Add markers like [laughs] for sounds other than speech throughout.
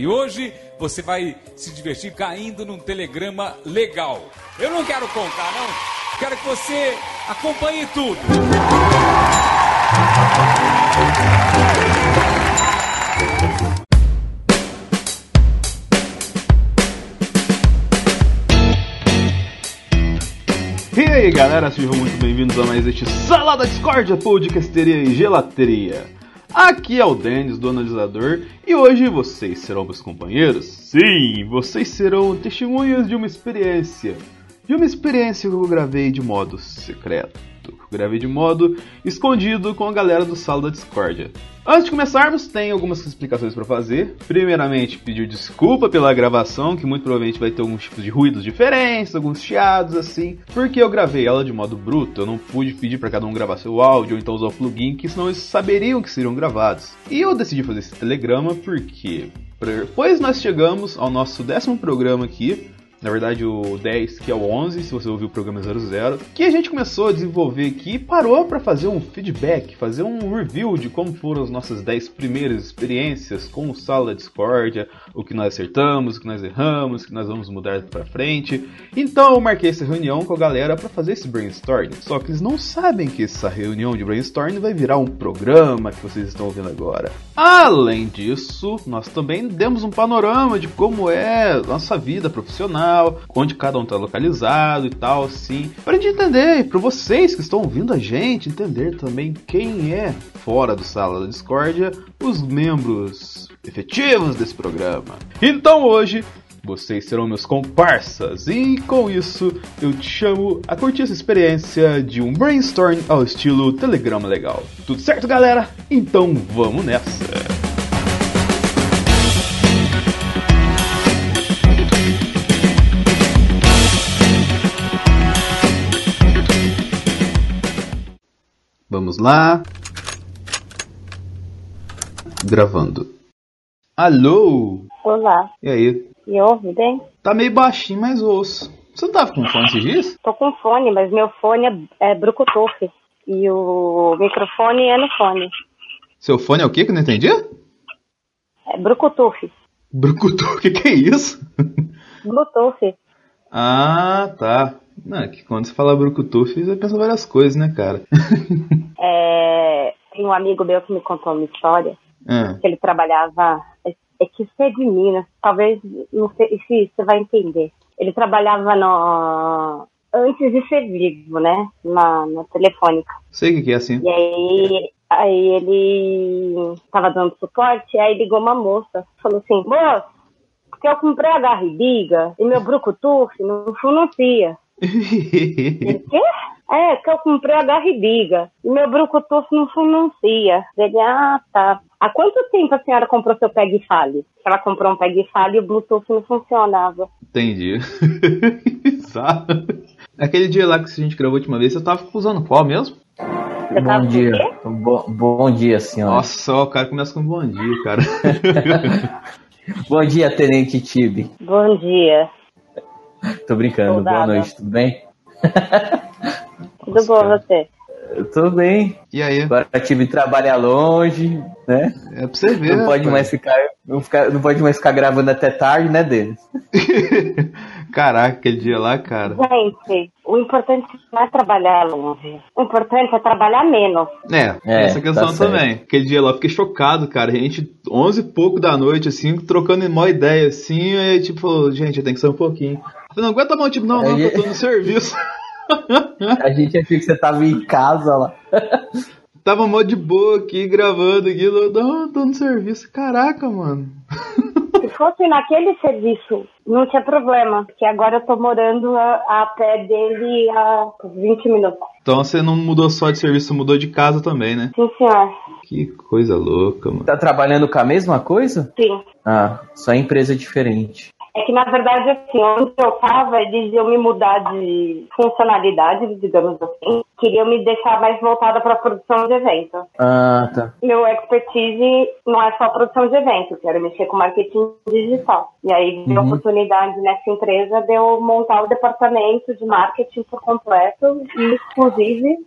E hoje você vai se divertir caindo num telegrama legal. Eu não quero contar, não. Quero que você acompanhe tudo. E aí galera, sejam muito bem-vindos a mais este Salada Discordia, podcasteria e gelateria. Aqui é o Denis, do analisador, e hoje vocês serão meus companheiros? Sim, vocês serão testemunhas de uma experiência. De uma experiência que eu gravei de modo secreto. Gravei de modo escondido com a galera do Sala da Discordia. Antes de começarmos, tem algumas explicações para fazer. Primeiramente, pedir desculpa pela gravação, que muito provavelmente vai ter alguns tipos de ruídos diferentes, alguns chiados assim, porque eu gravei ela de modo bruto, eu não pude pedir para cada um gravar seu áudio ou então usar o plugin, que senão eles saberiam que seriam gravados. E eu decidi fazer esse telegrama porque, pois nós chegamos ao nosso décimo programa aqui, na verdade o 10, que é o 11, se você ouviu o programa 00, que a gente começou a desenvolver aqui e parou para fazer um feedback, fazer um review de como foram as nossas 10 primeiras experiências com o Sala Discordia, o que nós acertamos, o que nós erramos, o que nós vamos mudar para frente. Então eu marquei essa reunião com a galera para fazer esse brainstorm. Só que eles não sabem que essa reunião de brainstorm vai virar um programa que vocês estão ouvindo agora. Além disso, nós também demos um panorama de como é nossa vida profissional onde cada um está localizado e tal, assim, para a gente entender, para vocês que estão ouvindo a gente, entender também quem é, fora do Sala da Discórdia, os membros efetivos desse programa. Então hoje, vocês serão meus comparsas, e com isso eu te chamo a curtir essa experiência de um brainstorm ao estilo Telegrama Legal. Tudo certo, galera? Então vamos nessa! Vamos lá. Gravando. Alô? Olá. E aí? Me ouve bem? Tá meio baixinho, mas ouço. Você não tava com fone esses dias? Tô com fone, mas meu fone é, é. E o microfone é no fone. Seu fone é o quê que eu não entendi? É. Bluetooth, o que, que é isso? Bluetooth. Ah, tá. Não, é que quando você fala Bluetooth, você pensa várias coisas, né, cara? [laughs] É, tem um amigo meu que me contou uma história. Ah, Que ele trabalhava. É, é que isso é de Minas. Talvez, não sei se você vai entender. Ele trabalhava no. Antes de ser vivo, né? Na, na telefônica. sei o que, é assim. E aí, aí ele tava dando suporte, aí ligou uma moça, falou assim, moço, porque eu comprei a garribiga e meu Bluetooth não pronuncia. Ele, [laughs] quê? É, que eu comprei a garribiga e meu Bluetooth não pronuncia. Ele, ah, tá. Há quanto tempo a senhora comprou seu Peg e Fale? Ela comprou um Peg e Fale e o Bluetooth não funcionava. Entendi. [laughs] Sabe? Aquele dia lá que a gente gravou a última vez, você tava usando qual mesmo? Você Bom dia. o? Bom, bom dia, senhora. Nossa, ó, o cara começa com bom dia, cara. [laughs] Bom dia, Tenente Tibi. Bom dia. Tô brincando. Soldado. Boa noite, tudo bem? [laughs] Tudo bom você? Tô bem. E aí? Agora a Tibi trabalha longe, né? É pra você ver. Não pode mais ficar, não, ficar- não pode mais ficar gravando até tarde, né, Denis? [laughs] Caraca, aquele dia lá, cara. Gente, o importante não é trabalhar longe. O importante é trabalhar menos. É, É, essa questão tá certo. também. Aquele dia lá, eu fiquei chocado, cara. A gente, 11 e pouco da noite, assim, trocando mó ideia, assim, aí, tipo, falou, gente, tem que sair um pouquinho. Eu falei, não aguenta mal, tipo, não, não, que eu tô no serviço. [laughs] A gente achou que você tava em casa lá. [laughs] Tava mó de boa aqui, gravando aqui, eu, não, tô no serviço. Caraca, mano. Se fosse naquele serviço, não tinha problema, porque agora eu tô morando a, a pé dele há 20 minutos. Então você não mudou só de serviço, você mudou de casa também, né? Sim, senhor. Que coisa louca, mano. Tá trabalhando com a mesma coisa? Sim. Ah, só empresa diferente. É que, na verdade, assim, onde eu tava, eles iam me mudar de funcionalidade, digamos assim. Queriam me deixar mais voltada para produção de eventos. Ah, tá. Meu expertise não é só produção de eventos, quero mexer com marketing digital. E aí, a oportunidade nessa empresa de eu montar o departamento de marketing por completo e, inclusive,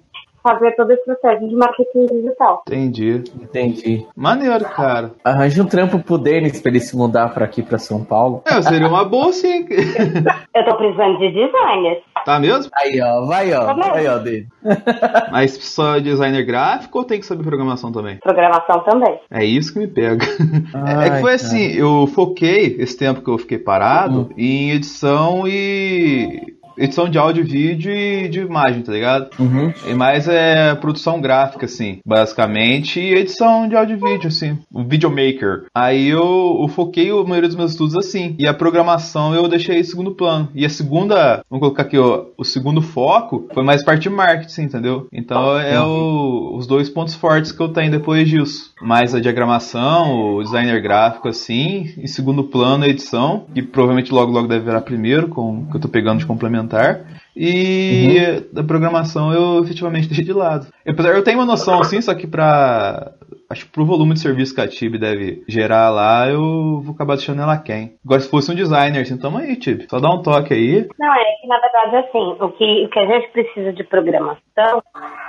fazer todo esse processo de marketing digital. Entendi. Entendi. Maneiro, cara. Arranja um trampo pro Denis pra ele se mudar pra aqui, pra São Paulo. É, seria uma boa sim. [laughs] Eu tô precisando de designers. tá mesmo? Aí, ó, vai, ó. Tá. Aí, ó, Denis. [laughs] Mas só designer gráfico ou tem que saber programação também? Programação também. É isso que me pega. Ai, [laughs] é que foi cara. assim, eu foquei esse tempo que eu fiquei parado Hum. em edição e. Edição de áudio, vídeo e de imagem, tá ligado? Uhum. E mais é produção gráfica, assim, basicamente, e edição de áudio e vídeo, assim, o videomaker. Aí eu, eu foquei a maioria dos meus estudos assim, e a programação eu deixei em segundo plano. E a segunda, vamos colocar aqui, ó, o segundo foco foi mais parte de marketing, entendeu? Então é o- os dois pontos fortes que eu tenho depois disso. Mais a diagramação, o designer gráfico, assim, em segundo plano a edição, que provavelmente logo logo deve virar primeiro, com o que eu tô pegando de complementar. E da programação eu efetivamente [laughs] deixei de lado. Apesar eu tenho uma noção assim, só que pra. Acho que pro volume de serviço que a Tib deve gerar lá, eu vou acabar deixando ela quem. Agora, se fosse um designer, assim, tamo aí, Tib. Só dá um toque aí. Não, é que na verdade assim, o que, o que a gente precisa de programação,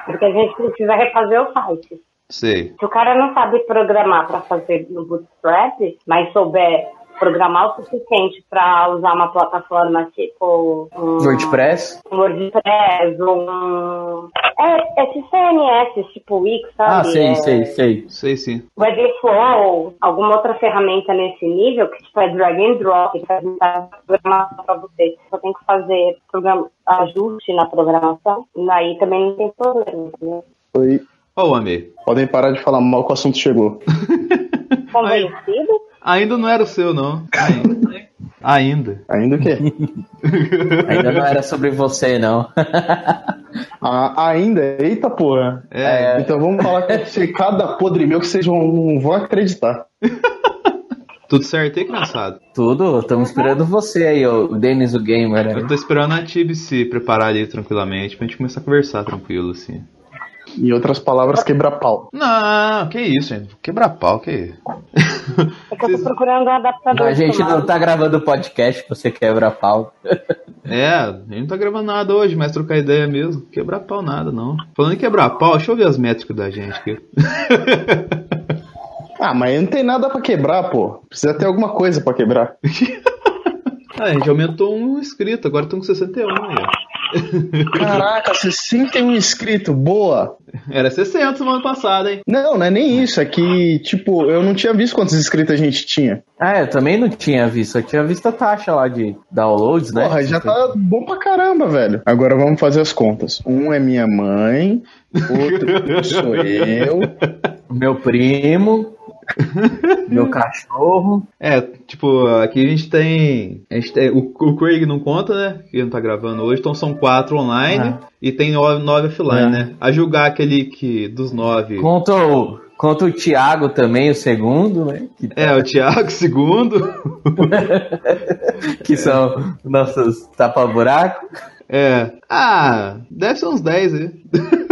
o que a gente precisa é refazer o site. Sei. Se o cara não sabe programar para fazer no Bootstrap, mas souber programar o suficiente para usar uma plataforma tipo um, WordPress? um WordPress, um é, é CMS, tipo Wix, sabe? Ah, sei, É, sei, sei. Sei sim. Webflow, alguma outra ferramenta nesse nível, que tipo é drag and drop, que faz programação para você. Só tem que fazer programa, ajuste na programação, daí também não tem problema, entendeu? Oi. Ó, o Amei. Podem parar de falar mal que o assunto chegou. [laughs] Convencido? Ainda não era o seu, não. Ainda. Ainda. Ainda o quê? Ainda não era sobre você, não. [laughs] Ah, ainda? Eita porra. É. Então vamos falar que cada podre meu que vocês vão, não vão acreditar. [laughs] Tudo certo aí, criançada? Tudo, estamos esperando você aí, o Denis o Gamer. né? Eu tô esperando a Tib se preparar ali tranquilamente pra gente começar a conversar tranquilo, assim. Em outras palavras, quebrar pau. Não, que isso, gente. Quebrar pau, que isso. É que eu tô procurando um adaptador. A gente não tá gravando podcast, você quebra pau. [laughs] É, a gente não tá gravando nada hoje, mas trocar ideia mesmo. Quebrar pau nada, não. Falando em quebrar pau, deixa eu ver as métricas da gente aqui. [laughs] Ah, mas não tem nada pra quebrar, pô. Precisa ter alguma coisa pra quebrar. [laughs] Ah, a gente aumentou um inscrito, agora estamos com 61 aí. Caraca, 61 inscritos, boa. Era 60 semana passada, hein? Não, não é nem isso. É que, tipo, eu não tinha visto quantos inscritos a gente tinha. Ah, eu também não tinha visto. Eu tinha visto a taxa lá de downloads, né? Porra, já tá bom pra caramba, velho. Agora vamos fazer as contas. Um é minha mãe, outro sou eu. Meu primo, [laughs] meu cachorro. É, tipo, aqui a gente tem. A gente tem o, o Craig não conta, né? Que não tá gravando hoje, então são quatro online e tem nove, nove offline, É. né? A julgar aquele que dos nove. Conta o, conta o Thiago também, o segundo, né? Que, É, o Thiago, segundo. [laughs] que são nossos tapa-buraco. É. Ah, deve ser uns 10 aí. [laughs]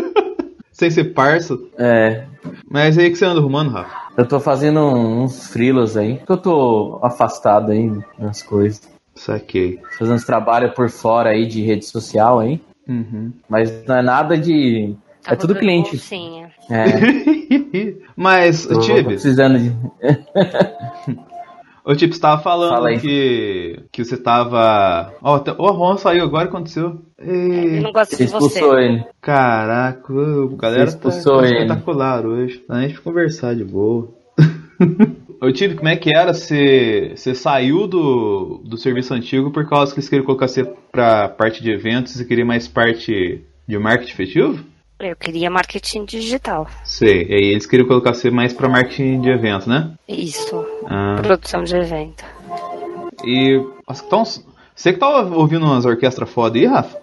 Sem ser parça. É, Mas aí que você anda arrumando, Rafa? eu tô fazendo uns frilos aí. Que eu tô afastado aí nas coisas. Saquei. Fazendo uns trabalhos por fora aí de rede social aí. Uhum. Mas não é nada de. É tudo cliente. bolsinha. É, [laughs] Mas, Tibi, precisando de. [laughs] o Tibi, você tava falando Fala que, que você tava. Ó, até- ó, o Ron saiu agora, aconteceu. Eu Ei, não gosto de você. expulsou ele. caraca, a galera Você tá, expulsou tá ele. espetacular hoje. A gente conversar de boa. [laughs] Ô Tibi, como é que era? Você, você saiu do, do serviço antigo por causa que eles queriam colocar você pra parte de eventos e queria mais parte de marketing efetivo? Eu queria marketing digital. Sei, e aí eles queriam colocar você mais pra marketing de eventos, né? Isso. Ah. Produção de evento. E. Então, você que tá ouvindo umas orquestras foda aí, Rafa?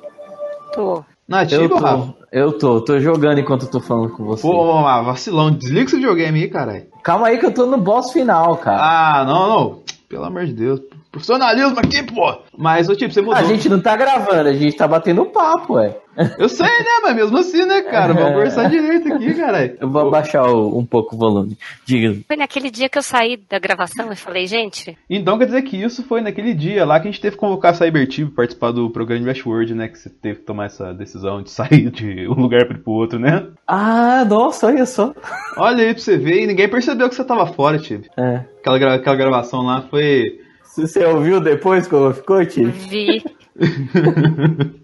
Tô. Na Eu Tibia, Rafa? tô, eu tô, tô jogando enquanto eu tô falando com você. Pô, ah, vacilão. Desliga esse videogame aí, caralho. Calma aí que eu tô no boss final, cara. Ah, não, não. Pelo amor de Deus. Profissionalismo aqui, pô. Mas, ô, tipo, você mudou. a gente não tá gravando, a gente tá batendo papo, ué. Eu sei, né? Mas mesmo assim, né, cara? Vamos conversar direito aqui, caralho. Eu vou abaixar um pouco o volume. Diga. Foi naquele dia que eu saí da gravação e falei, gente, Então quer dizer que isso foi naquele dia lá que a gente teve que convocar a Cybertube pra participar do programa de Westworld, né? Que você teve que tomar essa decisão de [laughs] sair de um lugar pro outro, né? Ah, nossa, olha só. Olha aí pra você ver, e ninguém percebeu que você tava fora, Tibi. É. Aquela, gra- aquela gravação lá foi. Se você ouviu depois como ficou, tio? vi. [laughs]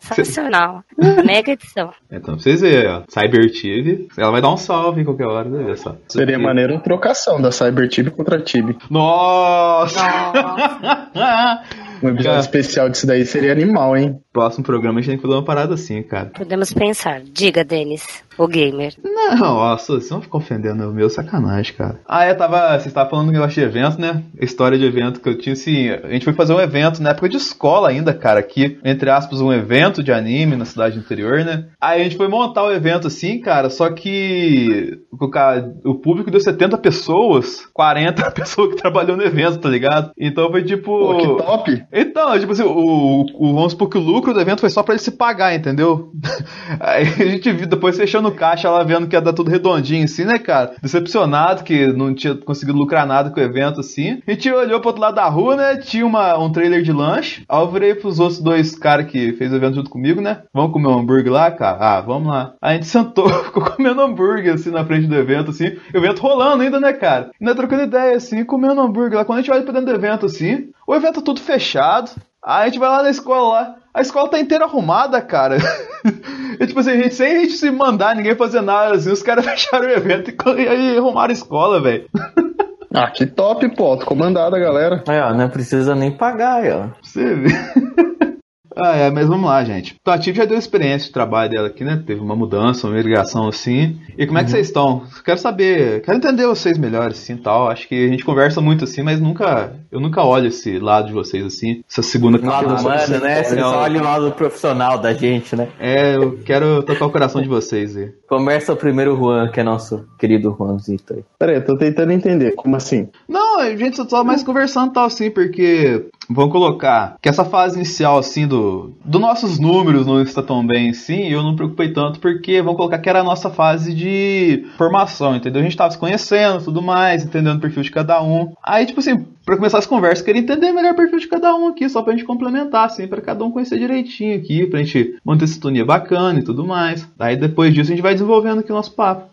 Sensacional. Mega edição. Então, pra vocês verem, ó. Cybertube, ela vai dar um salve em qualquer hora, né? Olha só. Seria maneiro uma trocação da Cybertib contra Tib. Nossa! [laughs] Um episódio Cara. especial disso daí seria animal, hein? Próximo programa a gente tem que fazer uma parada assim, cara. Podemos pensar. Diga, Denis, o gamer. Não, nossa, vocês não ficam ofendendo o meu sacanagem, cara. Ah, é, tava. Você estava falando que eu achei evento, né? História de evento que eu tinha, assim. A gente foi fazer um evento na época de escola ainda, cara, aqui, entre aspas, um evento de anime na cidade interior, né? Aí a gente foi montar o evento assim, cara, só que o, cara, o público deu 70 pessoas, 40 [laughs] pessoas que trabalhou no evento, tá ligado? Então foi tipo. Pô, que top! Então, tipo assim, o, o- vamos supor que o lucro do evento foi só pra ele se pagar, entendeu? [laughs] Aí a gente viu depois fechando o caixa lá, vendo que ia dar tudo redondinho, assim, né, cara? Decepcionado que não tinha conseguido lucrar nada com o evento, assim. A gente olhou pro outro lado da rua, né? Tinha uma, um trailer de lanche. Aí eu virei pros outros dois caras que fez o evento junto comigo, né? Vamos comer um hambúrguer lá, cara? Ah, vamos lá. Aí a gente sentou, [laughs] ficou comendo hambúrguer, assim, na frente do evento, assim. O evento rolando ainda, né, cara? E nós trocando ideia, assim, comendo hambúrguer lá. Quando a gente olha pra dentro do evento, assim, o evento tudo fechado. Aí a gente vai lá na escola lá. A escola tá inteira arrumada, cara. [laughs] E, tipo assim, a gente, sem a gente se mandar, ninguém fazer nada, assim, os caras [laughs] fecharam o evento e, e aí arrumaram a escola, velho. [laughs] Ah, que top, pô. Tô comandado, galera. Aí, ó, não precisa nem pagar, aí, ó. Você ver. Ah, é, mas vamos lá, gente. Então, a Tiv já deu experiência de trabalho dela aqui, né? Teve uma mudança, uma migração assim. E como é que vocês estão? Quero saber, quero entender vocês melhor, assim, tal. Acho que a gente conversa muito assim, mas nunca, eu nunca olho esse lado de vocês, assim, essa segunda O lado camada. humano, né? Você Não. só olha o lado profissional da gente, né? É, eu quero tocar o coração de vocês aí. Começa o primeiro Juan, que é nosso querido Juanzito aí. Pera aí, eu tô tentando entender. Como assim? Não, a gente só tá mais conversando e tal, assim, porque vamos colocar que essa fase inicial, assim, do, do nossos números não está tão bem, assim, eu não me preocupei tanto, porque vamos colocar que era a nossa fase de formação, entendeu? A gente tava se conhecendo tudo mais, entendendo o perfil de cada um. Aí, tipo assim, pra começar as conversas, queria entender melhor o perfil de cada um aqui, só pra gente complementar, assim, pra cada um conhecer direitinho aqui, pra gente manter sintonia bacana e tudo mais. Aí depois disso a gente vai desenvolvendo aqui o nosso papo.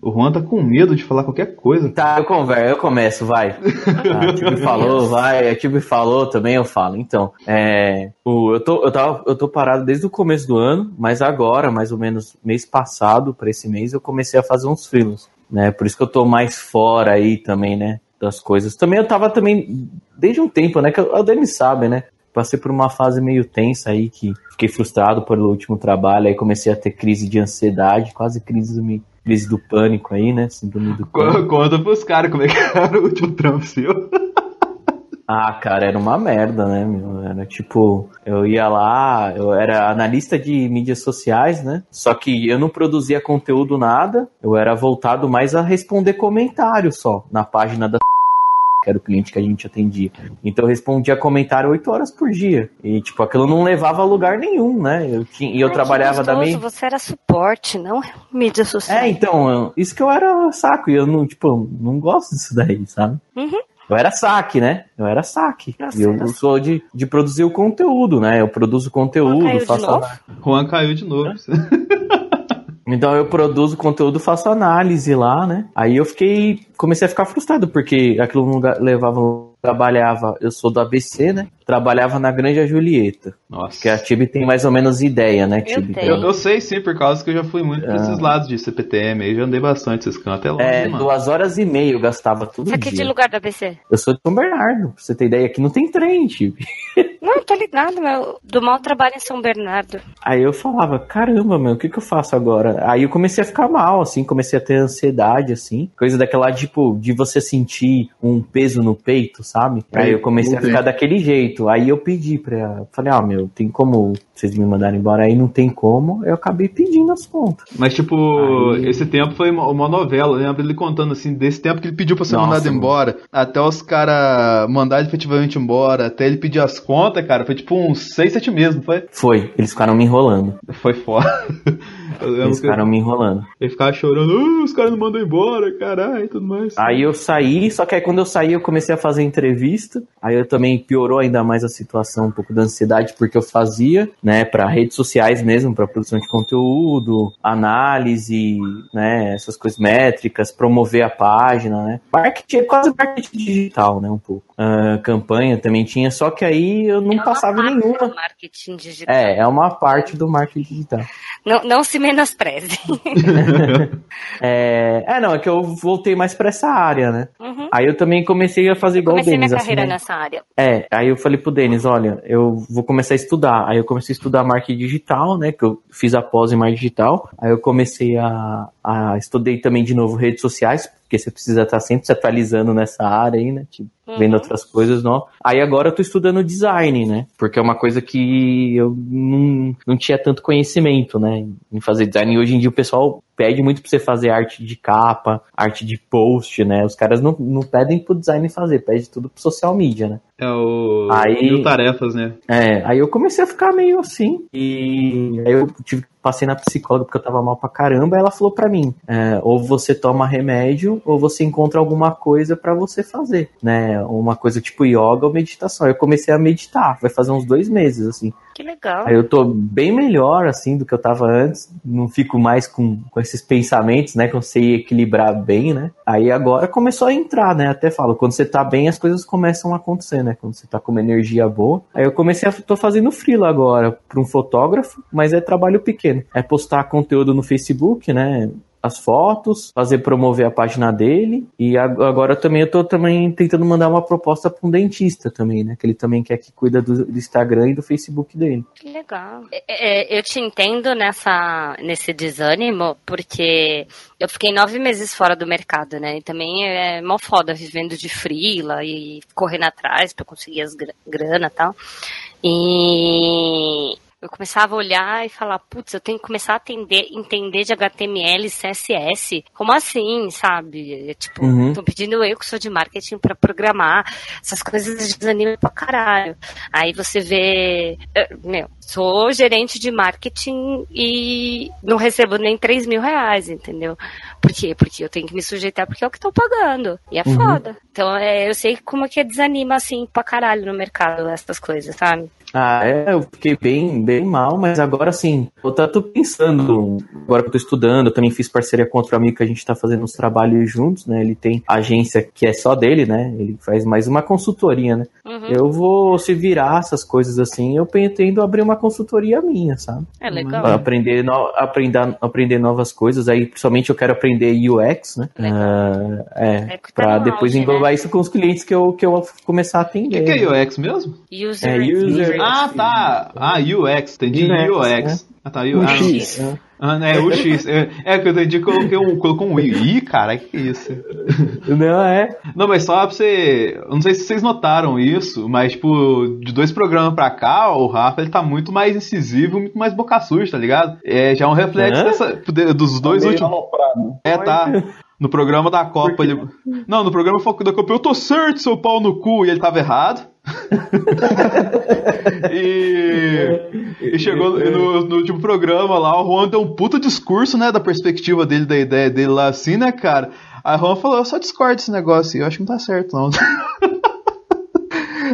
O Juan tá com medo de falar qualquer coisa. Tá, eu converso, eu começo, vai. [laughs] Ah, A Tibi falou, vai, a Tibi falou também, eu falo. Então, é, o, eu, tô, eu, tava, eu tô parado desde o começo do ano, mas agora, mais ou menos mês passado, para esse mês, eu comecei a fazer uns freelas, né? Por isso que eu tô mais fora aí também, né? Das coisas. Também eu tava também, desde um tempo, né? Que o Denis sabe, né? Passei por uma fase meio tensa aí, que fiquei frustrado pelo último trabalho, aí comecei a ter crise de ansiedade, quase crise do, crise do pânico aí, né? Síndrome do pânico. Co- Conta pros caras como é que era o último trampo seu. [laughs] Ah, cara, era uma merda, né, meu? Era tipo, eu ia lá, eu era analista de mídias sociais, né? Só que eu não produzia conteúdo nada, eu era voltado mais a responder comentário só na página da que era o cliente que a gente atendia. Então eu respondia comentário oito horas por dia. E, tipo, aquilo não levava a lugar nenhum, né? Eu tinha, e eu Ai, trabalhava da minha. Você era suporte, não mídia social. É, então, eu- isso que eu era saco, e eu não, tipo, não gosto disso daí, sabe? Uhum. Eu era saque, né? Eu era saque. Nossa, e eu, eu sou de, de produzir o conteúdo, né? Eu produzo conteúdo, Caiu de faço. novo? Juan caiu de novo. Então eu produzo conteúdo, faço análise lá, né? Aí eu fiquei. Comecei a ficar frustrado, porque aquilo não levava. Trabalhava, eu sou do ABC, né? Trabalhava na Granja Julieta. Nossa. Que a Tibi tem mais ou menos ideia, né, Eu Tibi? Eu, eu sei sim, por causa que eu já fui muito pra esses lados de CPTM aí, já andei bastante esses cantos. É longe, É, mano. duas horas e meia eu gastava tudo Você é que de lugar da BC? Eu sou de São Bernardo, pra você ter ideia, aqui não tem trem, Tibi. [laughs] Não, tô ligado, meu. Do mal trabalho em São Bernardo. Aí eu falava, caramba, meu, o que que eu faço agora? Aí eu comecei a ficar mal, assim, comecei a ter ansiedade, assim. Coisa daquela, tipo, de você sentir um peso no peito, sabe? Aí eu comecei a ficar daquele jeito. Aí eu pedi pra. Falei, ah, meu, tem como vocês me mandarem embora? Aí não tem como. Eu acabei pedindo as contas. Mas, tipo, Aí- esse tempo foi uma, uma novela. Eu lembro ele contando, assim, desse tempo que ele pediu pra ser Nossa, mandado mano. embora, até os caras mandarem efetivamente embora, até ele pedir as contas, cara, foi tipo uns 6, 7 meses, não foi? Foi, eles ficaram me enrolando. Foi foda. [laughs] Eles que ficaram me enrolando. ele ficava chorando, "Ah, os caras não mandam embora, caralho, e tudo mais. Aí eu saí, só que aí quando eu saí eu comecei a fazer entrevista. Aí eu também piorou ainda mais a situação, um pouco da ansiedade, porque eu fazia, né, para redes sociais mesmo, para produção de conteúdo, análise, né, essas coisas métricas, promover a página, né. Marketing, quase marketing digital, né, um pouco. Ah, campanha também tinha, só que aí eu não É passava nenhuma. do Marketing digital. É, é uma parte do marketing digital. Não, não se menospreze. [laughs] É, é, não, é que eu voltei mais pra essa área, né. Uhum. Aí eu também comecei a fazer igual Comecei o Denis. minha carreira assinei- nessa área. É, aí eu falei pro Denis, olha, eu vou começar a estudar. Aí eu comecei a estudar marketing digital, né? Que eu fiz a pós em marketing digital. Aí eu comecei a, a estudei também de novo redes sociais, porque você precisa estar sempre se atualizando nessa área aí, né? Tipo, vendo outras coisas novas. Aí agora eu tô estudando design, né? Porque é uma coisa que eu não, não tinha tanto conhecimento, né? Em fazer design. E hoje em dia o pessoal pede muito pra você fazer arte de capa, arte de post, né? Os caras não, não pedem pro design fazer, pede tudo pro social media, né? É o Aí- mil tarefas, né? É, aí eu comecei a ficar meio assim. E aí eu tive, passei na psicóloga porque eu tava mal pra caramba. Ela falou pra mim: é, ou você toma remédio, ou você encontra alguma coisa pra você fazer, né? Uma coisa tipo yoga ou meditação. Aí eu comecei a meditar, vai fazer uns dois meses, assim. Que legal. Aí eu tô bem melhor, assim, do que eu tava antes. Não fico mais com, com esses pensamentos, né? Que eu sei equilibrar bem, né? Aí agora começou a entrar, né? Até falo, quando você tá bem, as coisas começam a acontecer, né? Quando você tá com uma energia boa. Aí eu comecei a. tô fazendo freela agora pra um fotógrafo, mas é trabalho pequeno. É postar conteúdo no Facebook, né? as fotos, fazer promover a página dele e ag- agora também eu tô também tentando mandar uma proposta para um dentista também, né? Que ele também quer que cuida do, Instagram e do Facebook dele. Que legal. É, é, eu te entendo nessa, nesse desânimo, porque eu fiquei nove meses fora do mercado, né? E também é mó foda vivendo de frila e correndo atrás pra conseguir as gra- grana e tal. E eu começava a olhar e falar, putz, eu tenho que começar a atender, entender de HTML e CSS. Como assim, sabe? É, Tipo, Uhum. tô pedindo eu que sou de marketing pra programar. Essas coisas desanimam pra caralho. Aí você vê, meu, sou gerente de marketing e não recebo nem 3 mil reais, entendeu? Por quê? Porque eu tenho que me sujeitar porque é o que estão pagando. E é Uhum. foda. Então, é, eu sei como é que desanima, assim, pra caralho no mercado, essas coisas, sabe? Ah, é, eu fiquei bem, bem mal, mas agora sim, eu tô, pensando, agora que eu tô estudando, eu também fiz parceria com outro amigo que a gente tá fazendo uns trabalhos juntos, né? Ele tem agência que é só dele, né? Ele faz mais uma consultoria, né? Uhum. Eu vou se virar essas coisas assim, eu pretendo abrir uma consultoria minha, sabe? É legal. Pra aprender, no, aprender, aprender novas coisas, aí principalmente eu quero aprender UX, né? Ah, é, É que tá depois auge, englobar né? isso com os clientes que eu, que eu começar a O atender. que, que é UX mesmo? User, É, user. Ah, tá. Ah, UX. Entendi. UX, UX. Ah, tá. U... O Ah, não. Ah, é, o X. É, é que eu entendi que coloquei um, colocou um I. Ih, cara, que é isso? Não, é. Não, mas só pra você. Eu não sei se vocês notaram isso, mas, tipo, de dois programas pra cá, o Rafa ele tá muito mais incisivo, muito mais boca suja, tá ligado? É já é um reflexo dessa, dos dois Meio últimos. aloprado. É, tá. No programa da Copa, ele. Não, no programa da Copa, eu tô certo, seu pau no cu, e ele tava errado. [laughs] e, e chegou no, no último programa lá, o Juan deu um puta discurso, né, da perspectiva dele, da ideia dele lá assim, né, cara? Aí o Juan falou, eu só discordo desse negócio aí, eu acho que não tá certo, não. [laughs]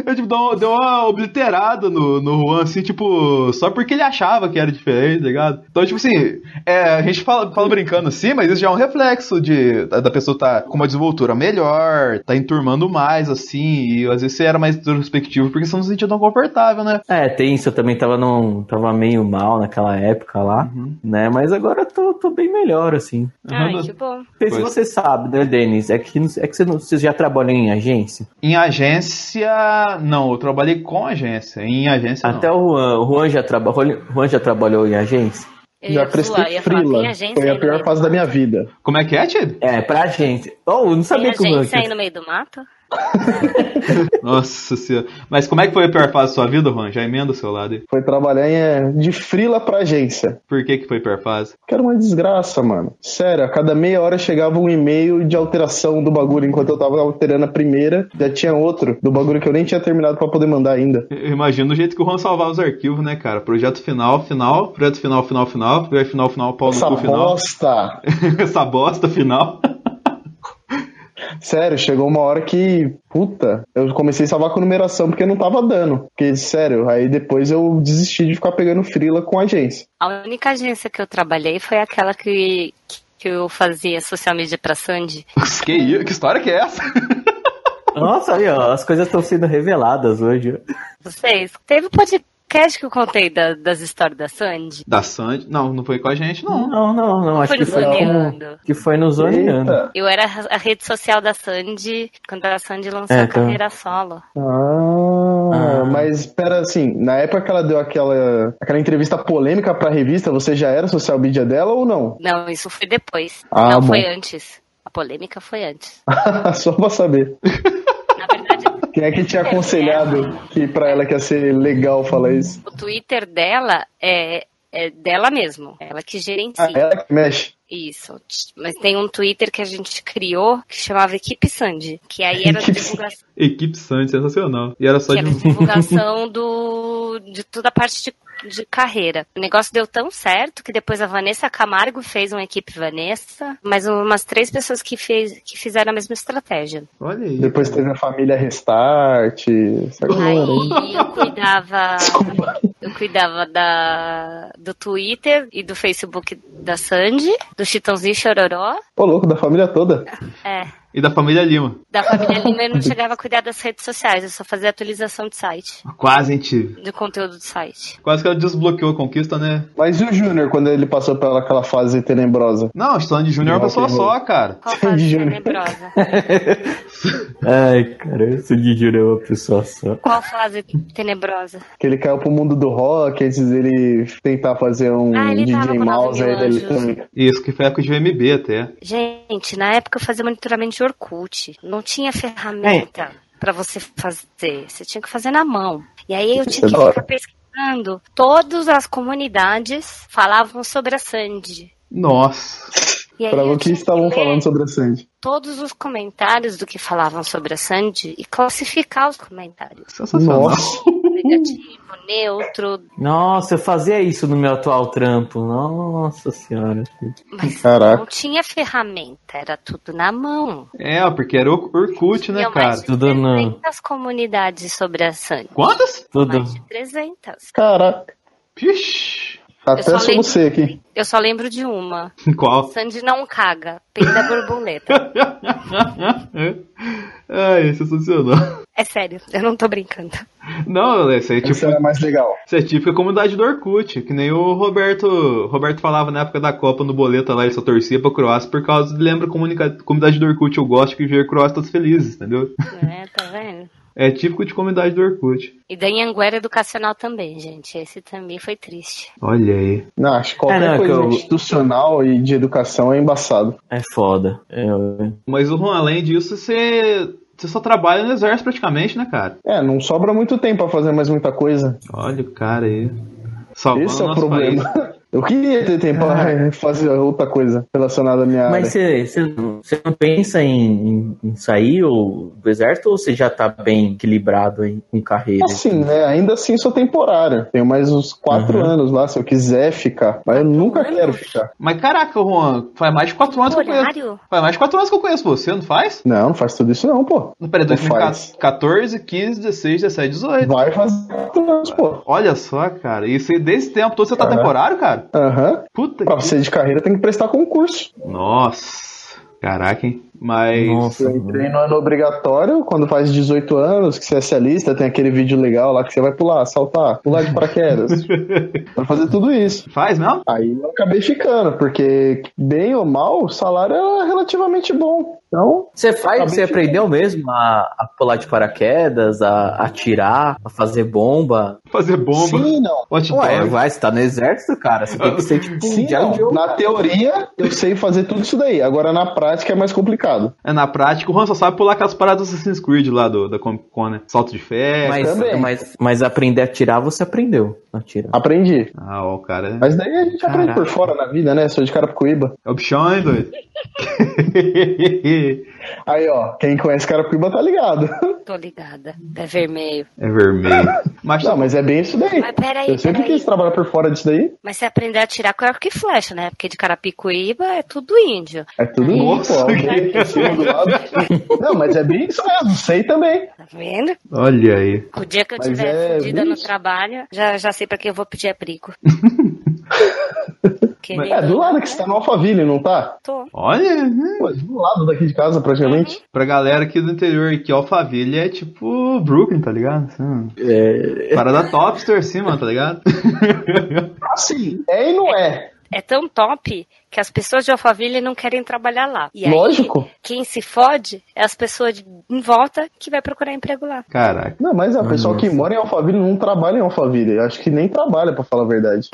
Eu, tipo, deu uma, deu uma obliterada no, no Juan, assim, tipo, só porque ele achava que era diferente, tá ligado? Então, tipo assim, é, a gente fala, fala brincando assim, mas isso já é um reflexo de, da pessoa tá com uma desenvoltura melhor, tá enturmando mais, assim, e às vezes você era mais introspectivo porque você não se sentia tão confortável, né? É, tem isso, eu também tava, num, tava meio mal naquela época lá, né? Mas agora eu tô, tô bem melhor, assim. Ai, que bom. Não sei se Pois. você sabe, né, Denis? É que, é que você, não, você já trabalhou em agência? Em agência, Ah, não, eu trabalhei com agência. Em agência Até não. o Juan, o Juan já, traba, Juan já trabalhou em agência? Eu Já prestei frila. agência Foi a pior fase da minha vida. Como é que é, Tid? É, pra gente. Oh, eu não sabia Tem que o Juan. agência aí no meio do mato? [laughs] Nossa senhora. Mas como é que foi a pior fase da sua vida, Juan? Já emenda o seu lado aí. Foi trabalhar em, é, de frila pra agência. Por que que foi a pior fase? Que era uma desgraça, mano. Sério, a cada meia hora chegava um e-mail de alteração do bagulho. Enquanto eu tava alterando a primeira, já tinha outro do bagulho que eu nem tinha terminado pra poder mandar ainda. Eu imagino o jeito que o Juan salvava os arquivos, né, cara? Projeto final, final, projeto final, final, final, projeto final, final, pau no Essa cu final. bosta! [laughs] Essa bosta final. [laughs] Sério, chegou uma hora que, puta, eu comecei a salvar com numeração porque não tava dando. Porque, sério, aí depois eu desisti de ficar pegando frila com agência. A única agência que eu trabalhei foi aquela que, que eu fazia social media pra Sandy. [laughs] que, que história que é essa? Nossa, aí, ó, as coisas estão sendo reveladas hoje. Vocês, teve um podcast que eu contei da- das histórias da Sandy? Da Sandy? Não, não foi com a gente, não. Não, não, não. Acho Foi que no foi, Zoneando. que foi no Zoneando. Eita. Eu era a rede social da Sandy quando a Sandy lançou É, a tá. carreira solo. Ah, Ah. mas espera assim, na época que ela deu aquela, aquela entrevista polêmica pra revista, você já era social media dela ou não? Não, isso foi depois. Ah, Não, bom. foi antes. A polêmica foi antes. [laughs] Só pra saber. Quem é que tinha aconselhado que pra ela que ia ser legal falar isso? o Twitter dela é, é dela mesmo. Ela que gerencia. Ah, ela que mexe. Isso. Mas tem um Twitter que a gente criou que chamava Equipe Sandy. Que aí era Equipe divulgação, Equipe Sandy, sensacional. E era só que de. era divulgação [laughs] do, de toda a parte de, de carreira. O negócio deu tão certo que depois a Vanessa Camargo fez uma equipe Vanessa, mas umas três pessoas que, fez, que fizeram a mesma estratégia. Olha aí. Depois teve a família Restart. aí. Eu cuidava. Eu cuidava da, do Twitter e do Facebook da Sandy, do Chitãozinho e Chororó. Ô, louco, da família toda. É. E da família Lima. Da família Lima eu não chegava a cuidar das redes sociais, eu só fazia atualização de site, Quase, hein, tio? de conteúdo do site. Quase que ela desbloqueou a conquista, né? Mas e o Júnior, quando ele passou pela aquela fase tenebrosa? Não, Sandy Júnior é uma pessoa só, cara. Qual fase [laughs] Júnior. tenebrosa? [laughs] Ai, cara, esse Didi é uma pessoa só. Qual fase tenebrosa? Que ele caiu pro mundo do rock, antes dele tentar fazer um Ah, ele tava DJ com Mouse, ele... Isso, que foi época de VMB até. Gente, na época eu fazia monitoramento de Orkut. Não tinha ferramenta pra você fazer. Você tinha que fazer na mão. E aí eu tinha é que ficar pesquisando. Todas as comunidades falavam sobre a Sandy. Nossa. Eu o que estavam falando sobre a Sandy. todos os comentários do que falavam sobre a Sandy e classificar os comentários. Sensacional. Nossa. Negativo, neutro, Nossa, eu fazia isso no meu atual trampo. Nossa senhora. mas Caraca. não tinha ferramenta, era tudo na mão. É, porque era o Orkut, né, cara? mais de Tudo no- 300 comunidades sobre a Sandy. Quantas? Tudo. Mais de 300. Caraca. Pish. Até só lembro- você aqui. Eu só lembro de uma. [laughs] Qual? Sandy não caga, peida borboleta. [laughs] Ai, sensacional. É sério, eu não tô brincando. Não, esse aí é tipo, Esse era mais legal. isso é típica comunidade do Orkut, que nem o Roberto Roberto falava na época da Copa no boleta lá, ele só torcia pra Croácia por causa de lembra comunica- comunidade do Orkut, eu gosto que ver Croácia todos felizes, entendeu? É, tá? É típico de comunidade do Orkut. E da Anguera Educacional também, gente. Esse também foi triste. Olha aí. Não, acho que qualquer É, não, coisa que eu- institucional e de educação é embaçado. É foda. É, Mas o Juan, além disso, você, você só trabalha no exército praticamente, né, cara? É, não sobra muito tempo pra fazer mais muita coisa. Olha o cara aí. Salvando Esse é o nosso problema. país. Eu queria ter tempo pra [laughs] fazer outra coisa relacionada à minha Mas área. você, você, não- você não pensa em, em- em sair ou, do exército ou você já tá bem equilibrado aí com carreira? Assim, né? Ainda assim sou temporário. Tenho mais uns quatro Uhum. anos lá, se eu quiser ficar. Mas eu nunca quero ficar. Mas caraca, Juan, faz mais de 4 anos que eu conheço. Horário? Faz mais de 4 anos que eu conheço você, não faz? Não, não faz tudo isso não, pô. Não, peraí, Não faz. 2014, 15, 16, 17, 18. Vai fazer quatro anos, pô. Olha só, cara. Isso desse tempo todo você tá temporário, cara? Aham. Puta Pra que... você de carreira tem que prestar concurso. Nossa. Caraca, hein? Mas... Nossa, Eu entrei no ano obrigatório, quando faz 18 anos, que você é socialista, tem aquele vídeo legal lá que você vai pular, saltar, pular de paraquedas. [laughs] vai fazer tudo isso. Faz mesmo? Aí eu acabei ficando, porque bem ou mal, o salário era relativamente bom. Então, Você faz, você aprendeu mesmo a, a pular de paraquedas, a a atirar, a fazer bomba? Fazer bomba. sim, não. Hot Ué, dog. vai, você tá no exército, cara. Você tem que ser tipo Sim, não. Jones. Na teoria, eu sei fazer tudo isso daí. Agora, na prática, é mais complicado. É, na prática, o Juan só sabe pular aquelas paradas do Assassin's Creed lá do, da Comic Con, né? Salto de fé. Mas, mas, mas aprender a atirar, você aprendeu. A Atirar. Aprendi. Ah, ó, o cara. Mas daí a gente aprende Caraca. por fora na vida, né? Sou de Carapicuíba. É o bichão, hein, doido? [laughs] Aí, ó, quem conhece Carapicuíba tá ligado. Tô ligada. É vermelho. é vermelho. Mas, Não, mas é bem isso daí. Mas peraí, Eu sempre peraí. quis trabalhar por fora disso daí. Mas você aprender a atirar com arco e flecha, né? Porque de Carapicuíba é tudo índio. É tudo Nossa, pô. que-. Não, mas é bem isso mesmo. Sei também. Tá vendo? olha aí. O dia que eu Mas tiver é fudida no trabalho, já, já sei pra quem eu vou pedir abrigo. [laughs] Que É do lado que você tá no Alphaville, não tá? Tô. Olha, né? Pô, do lado daqui de casa, praticamente. pra galera aqui do interior, aqui, Alphaville é tipo Brooklyn, tá ligado? Assim, É, Parada topster assim, mano, tá ligado? [laughs] Assim, é e não é. É tão top que as pessoas de Alphaville não querem trabalhar lá. E aí, Lógico. quem se fode é as pessoas de- em volta que vai procurar emprego lá. Caraca. Não, mas é, o pessoal que mora em Alphaville não trabalha em Alphaville. Acho que nem trabalha, pra falar a verdade.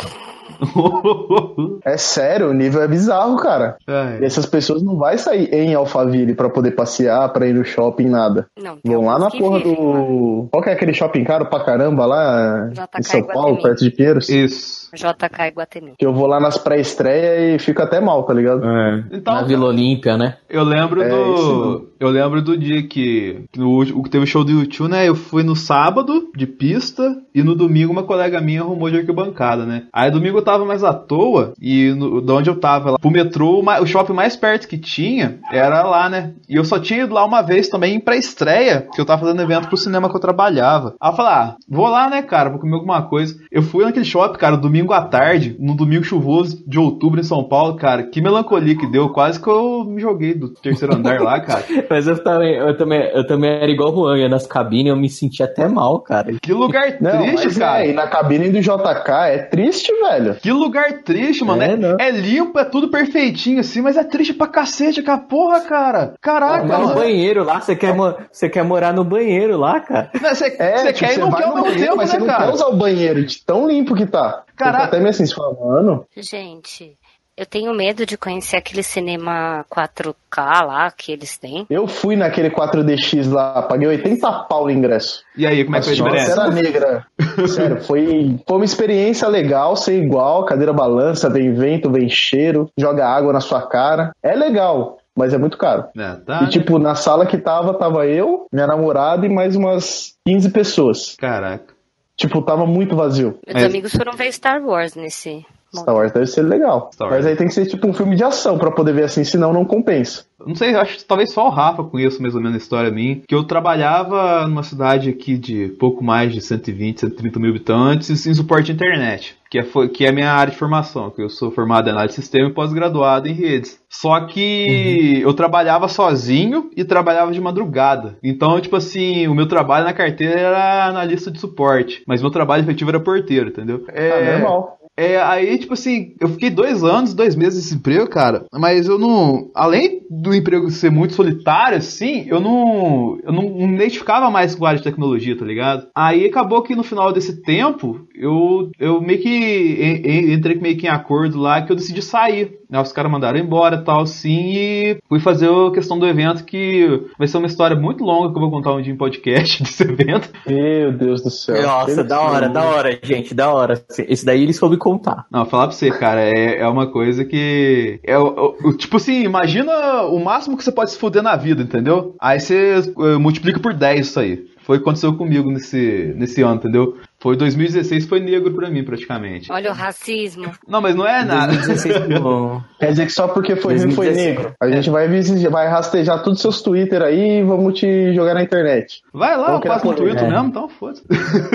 [laughs] É sério, o nível é bizarro, cara. E Ai, essas pessoas não vai sair em Alphaville pra poder passear, pra ir no shopping, nada. Não, Vão lá na porra vivem do. Qual que é aquele shopping caro pra caramba lá em São Paulo, perto de Pinheiros? Isso. JK Iguatemi. Que eu vou lá nas pré-estreia e fico até mal, tá ligado? é, Então, na Vila Olímpia, né? Eu lembro É, do. Eu lembro do dia que. o que teve o show do YouTube, né? Eu fui no sábado de pista e no domingo uma colega minha arrumou de arquibancada, né? Aí domingo eu tava mais à toa e no, de onde eu tava lá, pro metrô, o shopping mais perto que tinha era lá, né? E eu só tinha ido lá uma vez também pra estreia, que eu tava fazendo evento pro cinema que eu trabalhava. Aí eu falei, ah, vou lá, né, cara, vou comer alguma coisa. Eu fui naquele shopping, cara, domingo à tarde, no domingo chuvoso de outubro em São Paulo, cara, que melancolia que deu, quase que eu me joguei do terceiro andar lá, cara. [laughs] Mas eu também, eu também, eu também era igual o Juan, ia nas cabines eu me sentia até mal, cara. Que lugar triste, mas cara. é, e na cabine do JK é triste, velho. Que lugar triste, mano. É, É, é limpo, é tudo perfeitinho assim, mas é triste pra cacete, aquela porra, cara. Caraca, Mas no banheiro lá, você quer, você quer morar no banheiro lá, cara? Você É, você tipo, quer e você não quer ao mesmo tempo, né, você não cara? quer usar o banheiro de tão limpo que tá. Caraca. Você fica até meio assim, você fala, mano, Gente, eu tenho medo de conhecer aquele cinema 4K lá que eles têm. eu fui naquele 4DX lá, paguei 80 pau no ingresso. E aí, como é que foi a diferença? era negra. [laughs] Sério, foi, foi uma experiência legal, sem igual, cadeira balança, vem vento, vem cheiro, joga água na sua cara. É legal, mas é muito caro. É, tá. E tipo, na sala que tava, tava eu, minha namorada e mais umas 15 pessoas. Caraca. Tipo, tava muito vazio. Meus Mas- amigos foram ver Star Wars nesse. Star Wars deve ser legal. Star Wars. Mas aí tem que ser tipo um filme de ação pra poder ver assim, senão não compensa. Não sei, acho que talvez só o Rafa conheça mais ou menos a história minha. Que eu trabalhava numa cidade aqui de pouco mais de 120, 130 mil habitantes em suporte à internet. Que é, que é a minha área de formação, que eu sou formado em análise de sistema e pós-graduado em redes. Só que eu trabalhava sozinho e trabalhava de madrugada. Então, tipo assim, o meu trabalho na carteira era analista de suporte. Mas meu trabalho efetivo era porteiro, entendeu? É, normal. É, aí, tipo assim, eu fiquei dois anos, dois meses nesse emprego, cara, mas eu não. Além do emprego ser muito solitário, assim, eu não. Eu não me identificava mais com a área de tecnologia, tá ligado? Aí acabou que no final desse tempo, eu, eu meio que en- en- entrei meio que em acordo lá que eu decidi sair. Né? Os caras mandaram embora e tal, assim, e fui fazer a questão do evento, que vai ser uma história muito longa que eu vou contar um dia em podcast [laughs] desse evento. Meu Deus do céu. Nossa, da hora, da hora, gente, da hora. Esse daí ele soube contar. Não, falar pra você, cara, é, é uma coisa que. É, o- tipo assim, imagina o máximo que você pode se fuder na vida, entendeu? Aí você eh, multiplica por 10 isso aí. Foi o que aconteceu comigo nesse, nesse ano, entendeu? Foi 2016, foi negro pra mim, praticamente. Olha o racismo. Não, mas não é nada. 2016 pô, Quer dizer que só porque foi ruim foi 2016. negro. A gente vai, vai rastejar todos os seus Twitter aí e vamos te jogar na internet. Vai lá, Qual eu faço no? Twitter É. mesmo, então foda-se.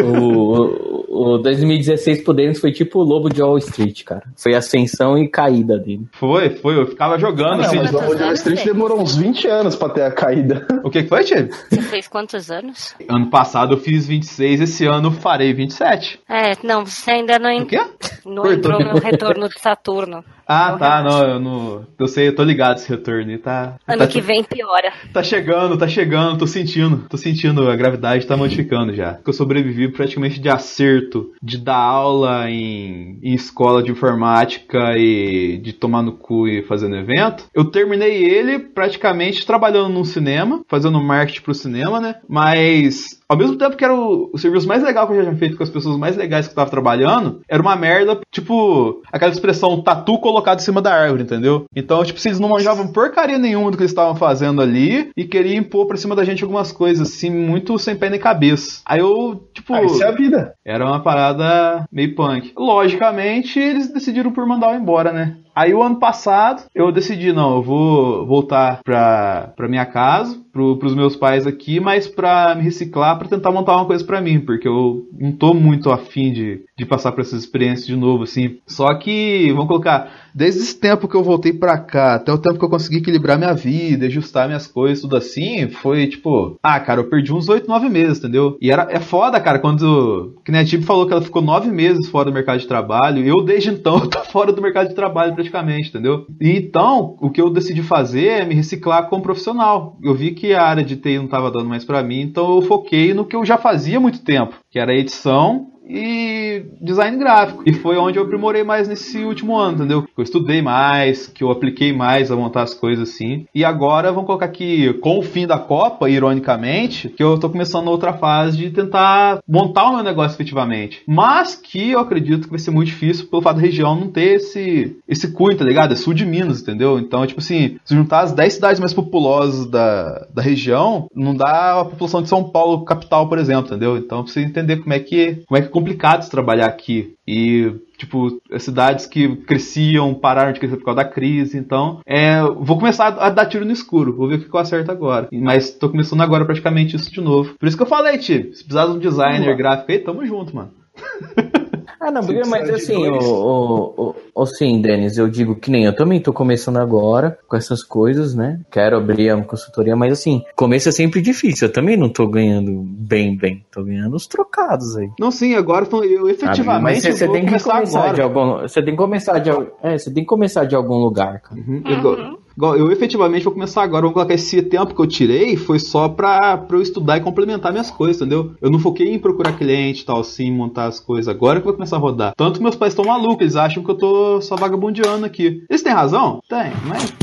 o, o 2016 pro Dennis foi tipo o lobo de Wall Street, cara. Foi ascensão e caída dele. Foi, foi, eu ficava jogando Não, assim. mas o quantos Wall anos Street tem? demorou uns 20 anos pra ter a caída. O que, que foi, Tchê? Você fez quantos anos? Ano passado eu fiz 26, esse ano eu farei 27. É, não, você ainda não, O en- quê? não Cortou. entrou no retorno de Saturno. [laughs] Ah, Não, tá, não, eu não. Eu sei, eu tô ligado esse retorno aí, tá. Ano tá, que vem piora. tá chegando, tá chegando, tô sentindo. Tô sentindo, a gravidade tá modificando já. Eu sobrevivi praticamente de acerto, de dar aula em, em escola de informática e de tomar no cu e fazendo evento. Eu terminei ele praticamente trabalhando num cinema, fazendo marketing pro cinema, né? Mas ao mesmo tempo que era o, o serviço mais legal que eu já tinha feito com as pessoas mais legais que eu tava trabalhando, era uma merda, tipo, aquela expressão tatu colocado em cima da árvore, entendeu? Então, tipo, se eles não manjavam porcaria nenhuma do que eles estavam fazendo ali e queriam impor pra cima da gente algumas coisas, assim, muito sem pé nem cabeça. Aí eu, tipo. Ah, isso é a vida. Era uma parada meio punk. Logicamente, eles decidiram por mandar eu embora, né? Aí o ano passado eu decidi, não, eu vou voltar pra, pra minha casa, pro, pros meus pais aqui, mas pra me reciclar, pra tentar montar uma coisa pra mim, porque eu não tô muito afim de, de passar por essas experiências de novo, assim. Só que, vamos colocar, desde esse tempo que eu voltei pra cá, até o tempo que eu consegui equilibrar minha vida, ajustar minhas coisas, tudo assim, foi tipo, ah, cara, eu perdi uns 8, 9 meses, entendeu? E era, é foda, cara, quando, que nem a Tib falou que ela ficou 9 meses fora do mercado de trabalho, eu desde então [laughs] eu tô fora do mercado de trabalho praticamente, entendeu? E então, o que eu decidi fazer é me reciclar como profissional. Eu vi que a área de TI não tava dando mais pra mim, então eu foquei no que eu já fazia há muito tempo, que era edição e design gráfico. E foi onde eu aprimorei mais nesse último ano, entendeu? Que eu estudei mais, que eu apliquei mais a montar as coisas assim. E agora, vamos colocar aqui, com o fim da Copa, ironicamente, que eu tô começando outra fase de tentar montar o meu negócio efetivamente. Mas que eu acredito que vai ser muito difícil pelo fato da região não ter esse, esse cunho, tá ligado? É sul de Minas, entendeu? Então, tipo assim, se juntar as 10 cidades mais populosas da, da região, não dá a população de São Paulo capital, por exemplo, entendeu? Então, precisa entender como é que, como é que complicado trabalhar aqui. E, tipo, as cidades que cresciam pararam de crescer por causa da crise. Então, é, vou começar a dar tiro no escuro. Vou ver o que eu acerto agora. Mas tô começando agora praticamente isso de novo. Por isso que eu falei, Tio, se precisar de um designer gráfico aí, tamo junto, mano. [laughs] Ah, não, porque, mas assim, o, o, o, o- sim, Denis, eu digo que nem eu também tô começando agora com essas coisas, né? Quero abrir uma consultoria, mas assim, começo é sempre difícil. Eu também não tô ganhando bem, bem. Tô ganhando os trocados aí. Não, sim, agora eu sabe? efetivamente Mas você, tem que começar agora. de algum. Você tem que começar de É, você tem que começar de algum lugar, cara. Uhum. Igual eu efetivamente vou começar agora. Vou colocar esse tempo que eu tirei foi só pra, pra eu estudar e complementar minhas coisas, entendeu? Eu não foquei em procurar cliente e tal, assim, montar as coisas. Agora que eu vou começar a rodar. Tanto que meus pais estão malucos, eles acham que eu tô só vagabundeando aqui. Eles têm razão? Tem, mas.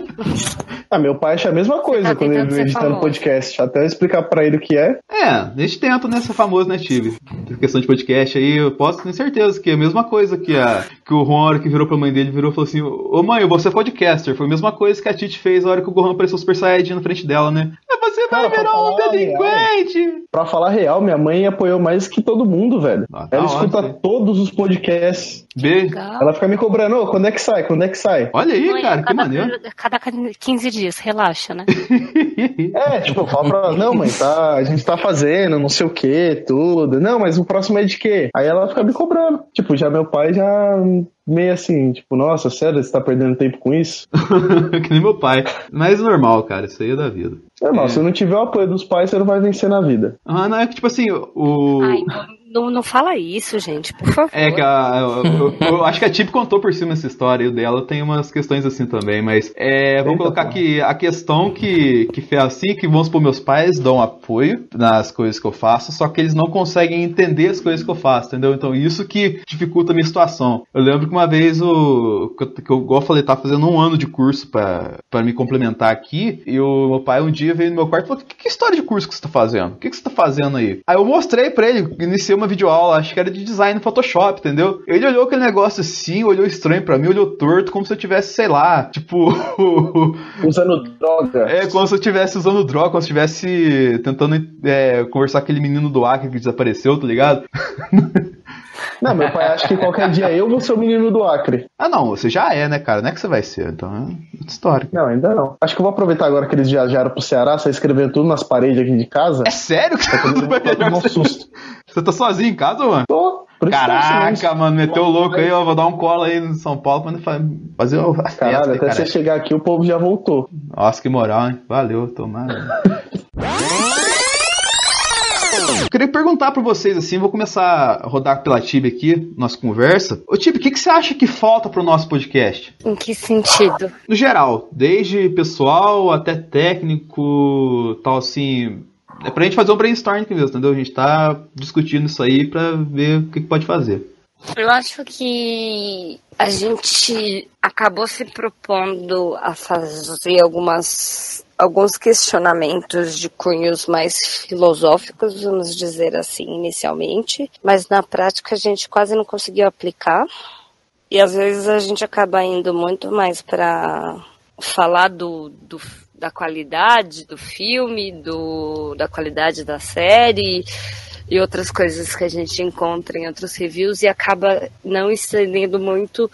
[laughs] [laughs] Ah, meu pai acha a mesma coisa Tá quando ele ser editando famoso. podcast. Até eu explicar pra ele o que é. É, a gente tenta, né, ser famoso, né, Tive? Questão de podcast aí, eu posso ter certeza que é a mesma coisa que, a, que o Juan, a hora que virou pra mãe dele, virou e falou assim: Ô mãe, você é podcaster. Foi a mesma coisa que a Titi fez a hora que o Gohan apareceu Super Saiyajin na frente dela, né? É, você vai Cara, virar um delinquente! Pra falar real, minha mãe apoiou mais que todo mundo, velho. Ah, tá Ela escuta ótimo. todos os podcasts. Beijo. Legal. Ela fica me cobrando, ô, quando é que sai? Quando é que sai? Olha aí, Mãe, cara, que cada, maneiro. cada 15 dias, relaxa, né? [laughs] É, tipo, eu falo pra ela, não, mãe, tá, a gente tá fazendo, não sei o que, tudo. Não, mas o próximo é de quê? Aí ela fica me cobrando. Tipo, já meu pai já meio assim, tipo, nossa, sério, você tá perdendo tempo com isso? [laughs] que nem meu pai. Mas normal, cara, isso aí é da vida. Normal, É. se não tiver o apoio dos pais, você não vai vencer na vida. Ah, não, é que tipo assim, o. Ai, não, não, fala isso, gente, por favor. É que a, eu, eu- eu acho que a Tip contou por cima essa história e o dela tem umas questões assim também, mas é, vamos colocar que a questão que, que fez assim, que vamos supor, meus pais dão apoio nas coisas que eu faço, só que eles não conseguem entender as coisas que eu faço, entendeu? Então isso que dificulta a minha situação. Eu lembro que uma vez o que eu, igual eu falei, tava fazendo um ano de curso pra pra me complementar aqui, e o meu pai um dia veio no meu quarto e falou: que, que história de curso que você tá fazendo? O que, que você tá fazendo aí? Aí eu mostrei pra ele, iniciei uma videoaula, acho que era de design no Photoshop, entendeu? Ele olhou aquele negócio assim, olhou estranho pra mim, olhou torto, como se eu tivesse, sei lá, tipo. [laughs] Usando droga. É, como se eu estivesse usando droga, como se eu estivesse tentando é, conversar com aquele menino do Acre que desapareceu, tá ligado? [laughs] Não, meu pai acha que qualquer dia eu vou ser o menino do Acre. ah, não, você já é, né, cara? Não é que você vai ser, então é outra história. Não, ainda não. Acho que eu vou aproveitar agora que eles viajaram pro Ceará, sair escrevendo tudo nas paredes aqui de casa. É sério que você viajar tomar um você? susto. Você tá sozinho em casa, mano? Tô, Caraca, mano, meteu o louco aí, ó. Vou dar um colo aí em São Paulo pra fa- fazer a festa, Caralho, até cara. você chegar aqui o povo já voltou. Nossa, que moral, hein? Valeu, tomara. [laughs] Eu queria perguntar para vocês assim, vou começar a rodar pela Tibi aqui, nossa conversa. Ô Tibi, o que, que você acha que falta pro nosso podcast? Em que sentido? No geral, desde pessoal até técnico, tal assim. É pra gente fazer um brainstorm aqui mesmo, entendeu? A gente tá discutindo isso aí pra ver o que, que pode fazer. Eu acho que a gente acabou se propondo a fazer algumas alguns questionamentos de cunhos mais filosóficos, vamos dizer assim, inicialmente, mas na prática a gente quase não conseguiu aplicar. E às vezes a gente acaba indo muito mais para falar do, do, da qualidade do filme, do, da qualidade da série e outras coisas que a gente encontra em outros reviews e acaba não estendendo muito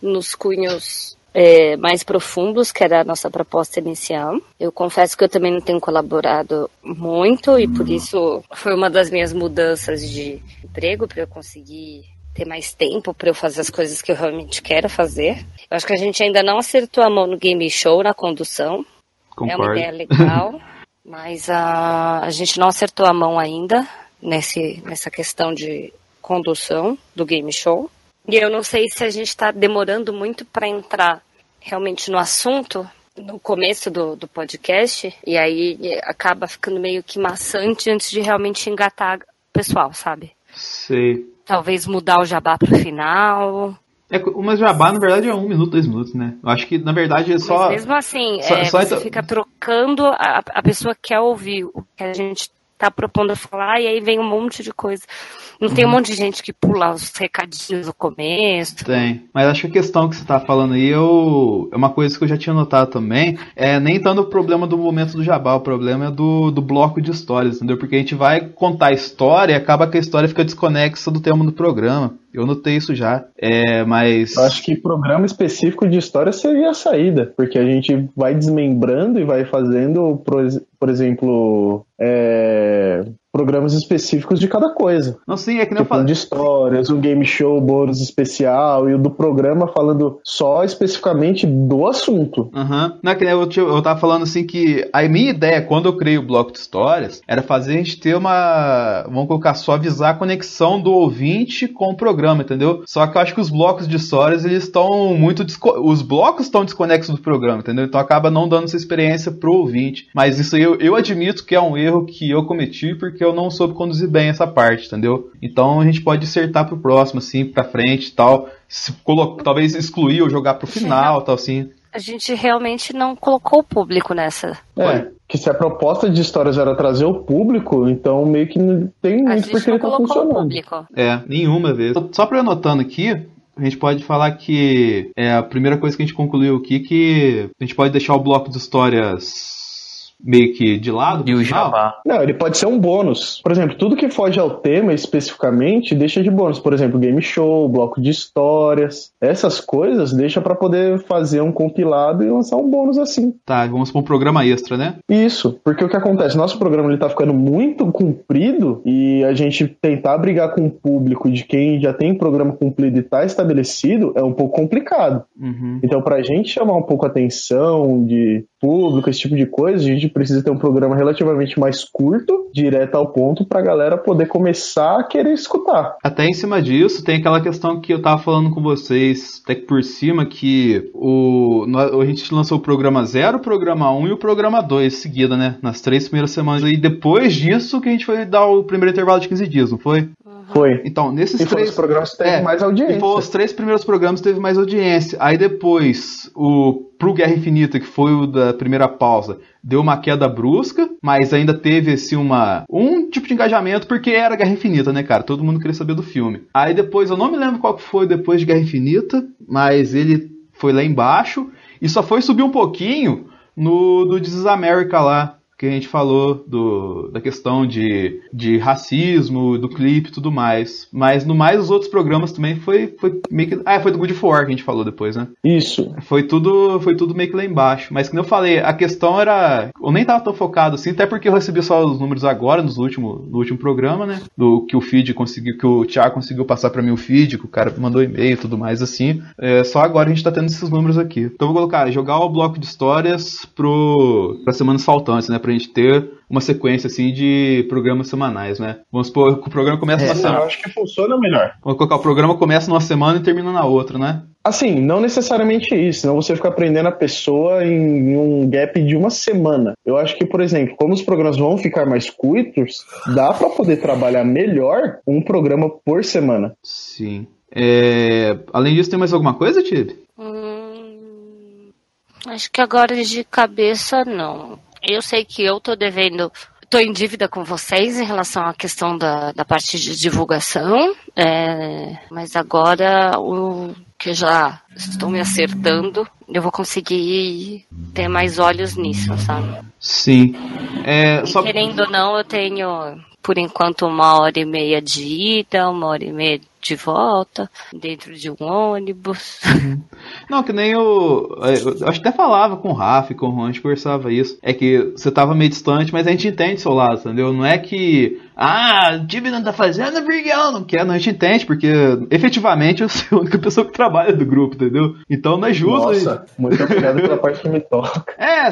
nos cunhos é, mais profundos, que era a nossa proposta inicial. Eu confesso que eu também não tenho colaborado muito e por isso foi uma das minhas mudanças de emprego para eu conseguir ter mais tempo para eu fazer as coisas que eu realmente quero fazer. Eu acho que a gente ainda não acertou a mão no game show, na condução. Concordo. É uma ideia legal, [laughs] mas a, a gente não acertou a mão ainda nesse, nessa questão de condução do game show. E eu não sei se a gente está demorando muito para entrar realmente no assunto no começo do, do podcast, e aí acaba ficando meio que maçante antes de realmente engatar o pessoal, sabe? Sei. Talvez mudar o jabá pro final. É, mas jabá, na verdade, é um minuto, dois minutos, né? Eu acho que, na verdade, é só. Mas mesmo assim, só- é, só você então- fica trocando, a, a pessoa quer ouvir o que a gente tá propondo falar, e aí vem um monte de coisa. Não tem um Uhum. monte de gente que pula os recadinhos no começo. Tem. Mas acho que a questão que você tá falando aí eu, é uma coisa que eu já tinha notado também. É nem tanto o problema do momento do jabá, o problema é do, do bloco de histórias, entendeu? Porque a gente vai contar a história e acaba que a história fica desconexa do tema do programa. Eu notei isso já. É, mas. Eu acho que programa específico de história seria a saída, porque a gente vai desmembrando e vai fazendo, por, por exemplo, é, programas específicos de cada coisa. Não, sim, é que nem eu Tipo, um falei. de histórias, um game show bônus especial e o do programa falando só especificamente do assunto. Aham. Não é que nem eu, tinha- eu tava falando assim que a minha ideia, quando eu criei o bloco de histórias, era fazer a gente ter uma. Vamos colocar só avisar a conexão do ouvinte com o programa, entendeu? Só que eu acho que os blocos de histórias, eles estão muito. desco- Os blocos estão desconexos do programa, entendeu? Então acaba não dando essa experiência pro ouvinte. Mas isso aí eu, eu admito que é um erro que eu cometi porque eu não soube conduzir bem essa parte, entendeu? Então a gente pode acertar pro próximo, assim, pra frente e tal. Se talvez excluir ou jogar pro final, tal assim. A gente realmente não colocou o público nessa. É, que se a proposta de histórias era trazer o público, então meio que não tem A muito porque não ele tá colocou o funcionando. público. É, nenhuma vez. Só pra eu anotando aqui, a gente pode falar que é a primeira coisa que a gente concluiu aqui que a gente pode deixar o bloco de histórias meio que de lado. E o jabá. Não, ele pode ser um bônus. Por exemplo, tudo que foge ao tema especificamente deixa de bônus. Por exemplo, game show, bloco de histórias. Essas coisas deixa pra poder fazer um compilado e lançar um bônus assim. Tá, vamos pra um programa extra, né? Isso, porque o que acontece? Nosso programa ele tá ficando muito comprido e a gente tentar brigar com o público de quem já tem programa cumprido e tá estabelecido é um pouco complicado. Uhum. Então, pra gente chamar um pouco a atenção de público, esse tipo de coisa, a gente precisa ter um programa relativamente mais curto, direto ao ponto, pra galera poder começar a querer escutar. Até em cima disso, tem aquela questão que eu tava falando com vocês, até que por cima, que o, a gente lançou o programa 0, o programa 1 e o programa 2 seguida, né? Nas três primeiras semanas. E depois disso que a gente foi dar o primeiro intervalo de 15 dias, não foi? Foi. Então, nesses E três os programas que teve É, mais audiência. E foi os três primeiros programas teve mais audiência. Aí depois, o pro Guerra Infinita, que foi o da primeira pausa, deu uma queda brusca, mas ainda teve assim uma um tipo de engajamento porque era Guerra Infinita, né, cara? Todo mundo queria saber do filme. Aí depois, eu não me lembro qual que foi depois de Guerra Infinita, mas ele foi lá embaixo e só foi subir um pouquinho no do This is America lá, que a gente falou do, da questão de, de racismo, do clipe e tudo mais. Mas no mais, os outros programas também foi, foi meio que. Ah, foi do Good for War que a gente falou depois, né? Isso. Foi tudo, foi tudo meio que lá embaixo. Mas como eu falei, a questão era. Eu nem tava tão focado assim, até porque eu recebi só os números agora, nos último, no último programa, né? Do que o feed conseguiu, que o Thiago conseguiu passar pra mim o feed, que o cara mandou e-mail e tudo mais assim. É, só agora a gente tá tendo esses números aqui. Então eu vou colocar, jogar o bloco de histórias pro, pra semanas faltantes, né? Pra gente ter uma sequência assim de programas semanais, né? Vamos supor que o programa começa É, eu semana. acho que funciona melhor. Vamos colocar o programa começa numa semana e termina na outra, né? Assim, não necessariamente isso, senão você fica aprendendo a pessoa em um gap de uma semana. Eu acho que, por exemplo, como os programas vão ficar mais curtos, dá pra poder trabalhar melhor um programa por semana. Sim. É, Além disso, tem mais alguma coisa, Tibi? Hum, acho que agora de cabeça não. Eu sei que eu tô devendo, tô em dívida com vocês em relação à questão da, da parte de divulgação, é, mas agora o que eu já estou me acertando, eu vou conseguir ter mais olhos nisso, sabe? Sim. É, só... querendo ou não, eu tenho, por enquanto, uma hora e meia de ida, uma hora e meia de volta, dentro de um ônibus. Não, que nem eu. Eu acho que até falava com o Rafa e com o Juan, a gente conversava isso. É que você tava meio distante, mas a gente entende seu lado, entendeu? Não é que. Ah, o time não tá fazendo porque eu não quero. Não, a gente entende, porque efetivamente eu sou a única pessoa que trabalha do grupo, entendeu? Então não é justo. Nossa, muito obrigado pela parte que me toca. É,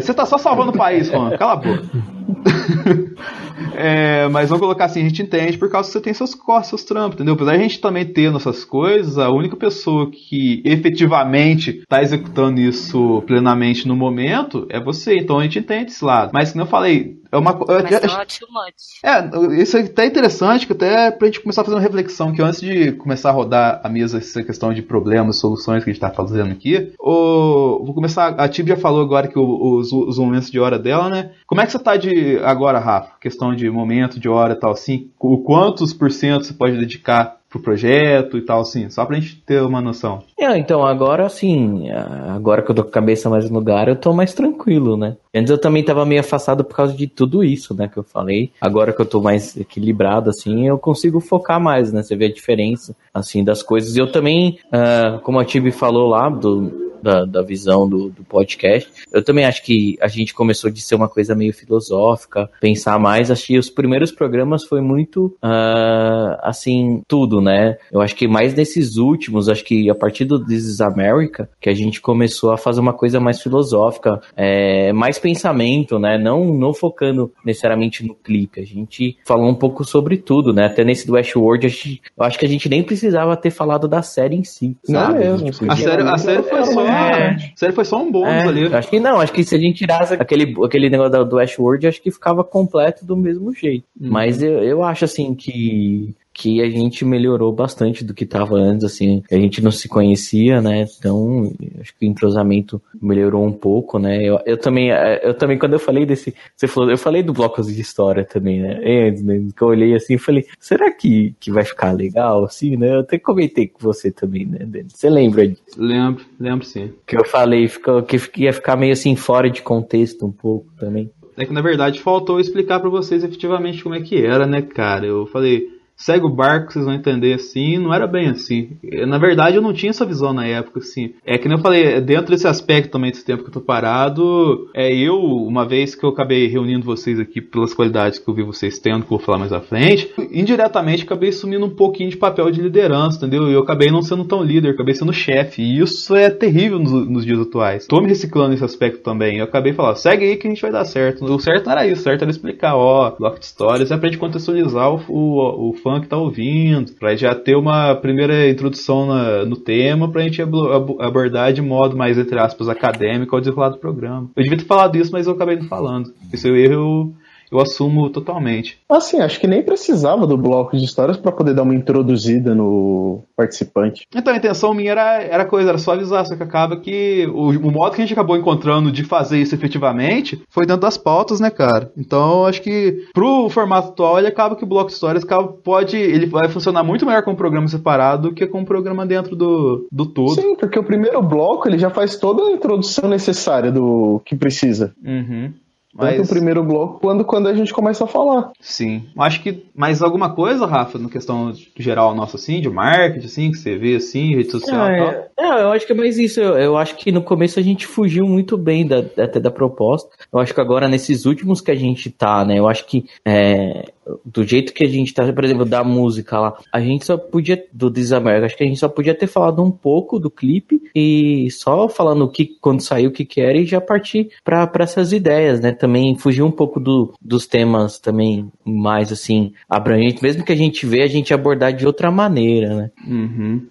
você tá só salvando o país, Juan. Cala a boca. [laughs] É, mas vamos colocar assim, a gente entende por causa que você tem seus corres, seus trampos, entendeu? Apesar de a gente também ter nossas coisas, a única pessoa que efetivamente tá executando isso plenamente no momento é você. Então a gente entende esse lado. Mas como eu falei, é uma co- eu- Mas eu- not too much. é, isso é até interessante, que até pra gente começar a fazer uma reflexão, que antes de começar a rodar a mesa essa questão de problemas, soluções que a gente tá fazendo aqui, o, vou começar, a Tib já falou agora que os, os momentos de hora dela, né? Como é que você tá de agora, Rafa? Questão de momento, de hora e tal, assim, o quantos por cento você pode dedicar pro projeto e tal, assim, só pra gente ter uma noção. É, então, agora sim, agora que eu tô com a cabeça mais no lugar, eu tô mais tranquilo, né? Antes eu também tava meio afastado por causa de tudo isso, né, que eu falei. Agora que eu tô mais equilibrado, assim, eu consigo focar mais, né? Você vê a diferença, assim, das coisas. E eu também, ah, como a Tibi falou lá, do, da, da visão do, do podcast, eu também acho que a gente começou de ser uma coisa meio filosófica, pensar mais. Acho que os primeiros programas foi muito, ah, assim, tudo, né? Eu acho que mais nesses últimos, acho que a partir do This is America, que a gente começou a fazer uma coisa mais filosófica, é, mais pensamento, né? Não, não focando necessariamente no clipe. A gente falou um pouco sobre tudo, né? Até nesse do Westworld, a gente- eu acho que a gente nem precisava ter falado da série em si, Não sabe? mesmo, Tipo, A série, a série foi só. É. A série foi só um bônus é, ali. Acho que não, acho que se a gente tirasse aquele, aquele negócio do, Ashworld, acho que ficava completo do mesmo jeito. Uhum. Mas eu, eu acho assim que que a gente melhorou bastante do que tava antes, assim, a gente não se conhecia, né? Então, acho que o entrosamento melhorou um pouco, né? Eu, eu também, eh, eu também, quando eu falei desse, você falou, eu falei do blocos de história também, né? Antes, né? Que eu olhei assim e falei, será que, que vai ficar legal, assim, né? Eu até comentei com você também, né? Você lembra disso? Lembro, lembro sim. que eu falei ficou, que ia ficar meio assim fora de contexto um pouco também. É que na verdade faltou explicar pra vocês efetivamente como é que era, né, cara? Eu falei, segue o barco, vocês vão entender assim, não era bem assim. Na verdade, eu não tinha essa visão na época, assim. É que nem eu falei, dentro desse aspecto também desse tempo que eu tô parado, é eu, uma vez que eu acabei reunindo vocês aqui pelas qualidades que eu vi vocês tendo, que eu vou falar mais à frente, indiretamente acabei assumindo um pouquinho de papel de liderança, entendeu? Eu acabei não sendo tão líder, acabei sendo chefe. E isso é terrível nos, nos dias atuais. Tô me reciclando nesse aspecto também. Eu acabei falando, segue aí que a gente vai dar certo. O certo não era isso, o certo era explicar, ó, bloco de histórias é pra gente contextualizar o, o, o fã que tá ouvindo, pra já ter uma primeira introdução na- no tema, pra gente ablo- ab- abordar de modo mais, entre aspas, acadêmico ao desenrolar do programa. Eu devia ter falado isso, mas eu acabei não falando. Esse erro eu, eu assumo totalmente. Assim, acho que nem precisava do bloco de histórias pra poder dar uma introduzida no participante. Então a intenção minha era, era coisa, era só avisar, só que acaba que o, o modo que a gente acabou encontrando de fazer isso efetivamente foi dentro das pautas, né, cara? Então acho que pro formato atual ele acaba que o bloco de histórias acaba, pode. ele vai funcionar muito melhor com um programa separado do que com um programa dentro do, do todo. Sim, porque o primeiro bloco ele já faz toda a introdução necessária do que precisa. Uhum. Tanto o Mas, primeiro bloco quando, quando a gente começa a falar. sim. Acho que mais alguma coisa, Rafa, na questão geral nossa, assim, de marketing, assim, que você vê assim, rede social e tal. É, é, eu acho que é mais isso. Eu, eu acho que no começo a gente fugiu muito bem da, até da proposta. Eu acho que agora, nesses últimos que a gente tá, né? Eu acho que é, do jeito que a gente tá, por exemplo, da música lá, a gente só podia, do Desamérica, acho que a gente só podia ter falado um pouco do clipe e só falando o que, quando saiu o que que era e já partir pra, pra essas ideias, né? Também fugir um pouco do, dos temas também mais, assim, abrangentes, mesmo que a gente vê, a gente abordar de outra maneira, né? Uhum.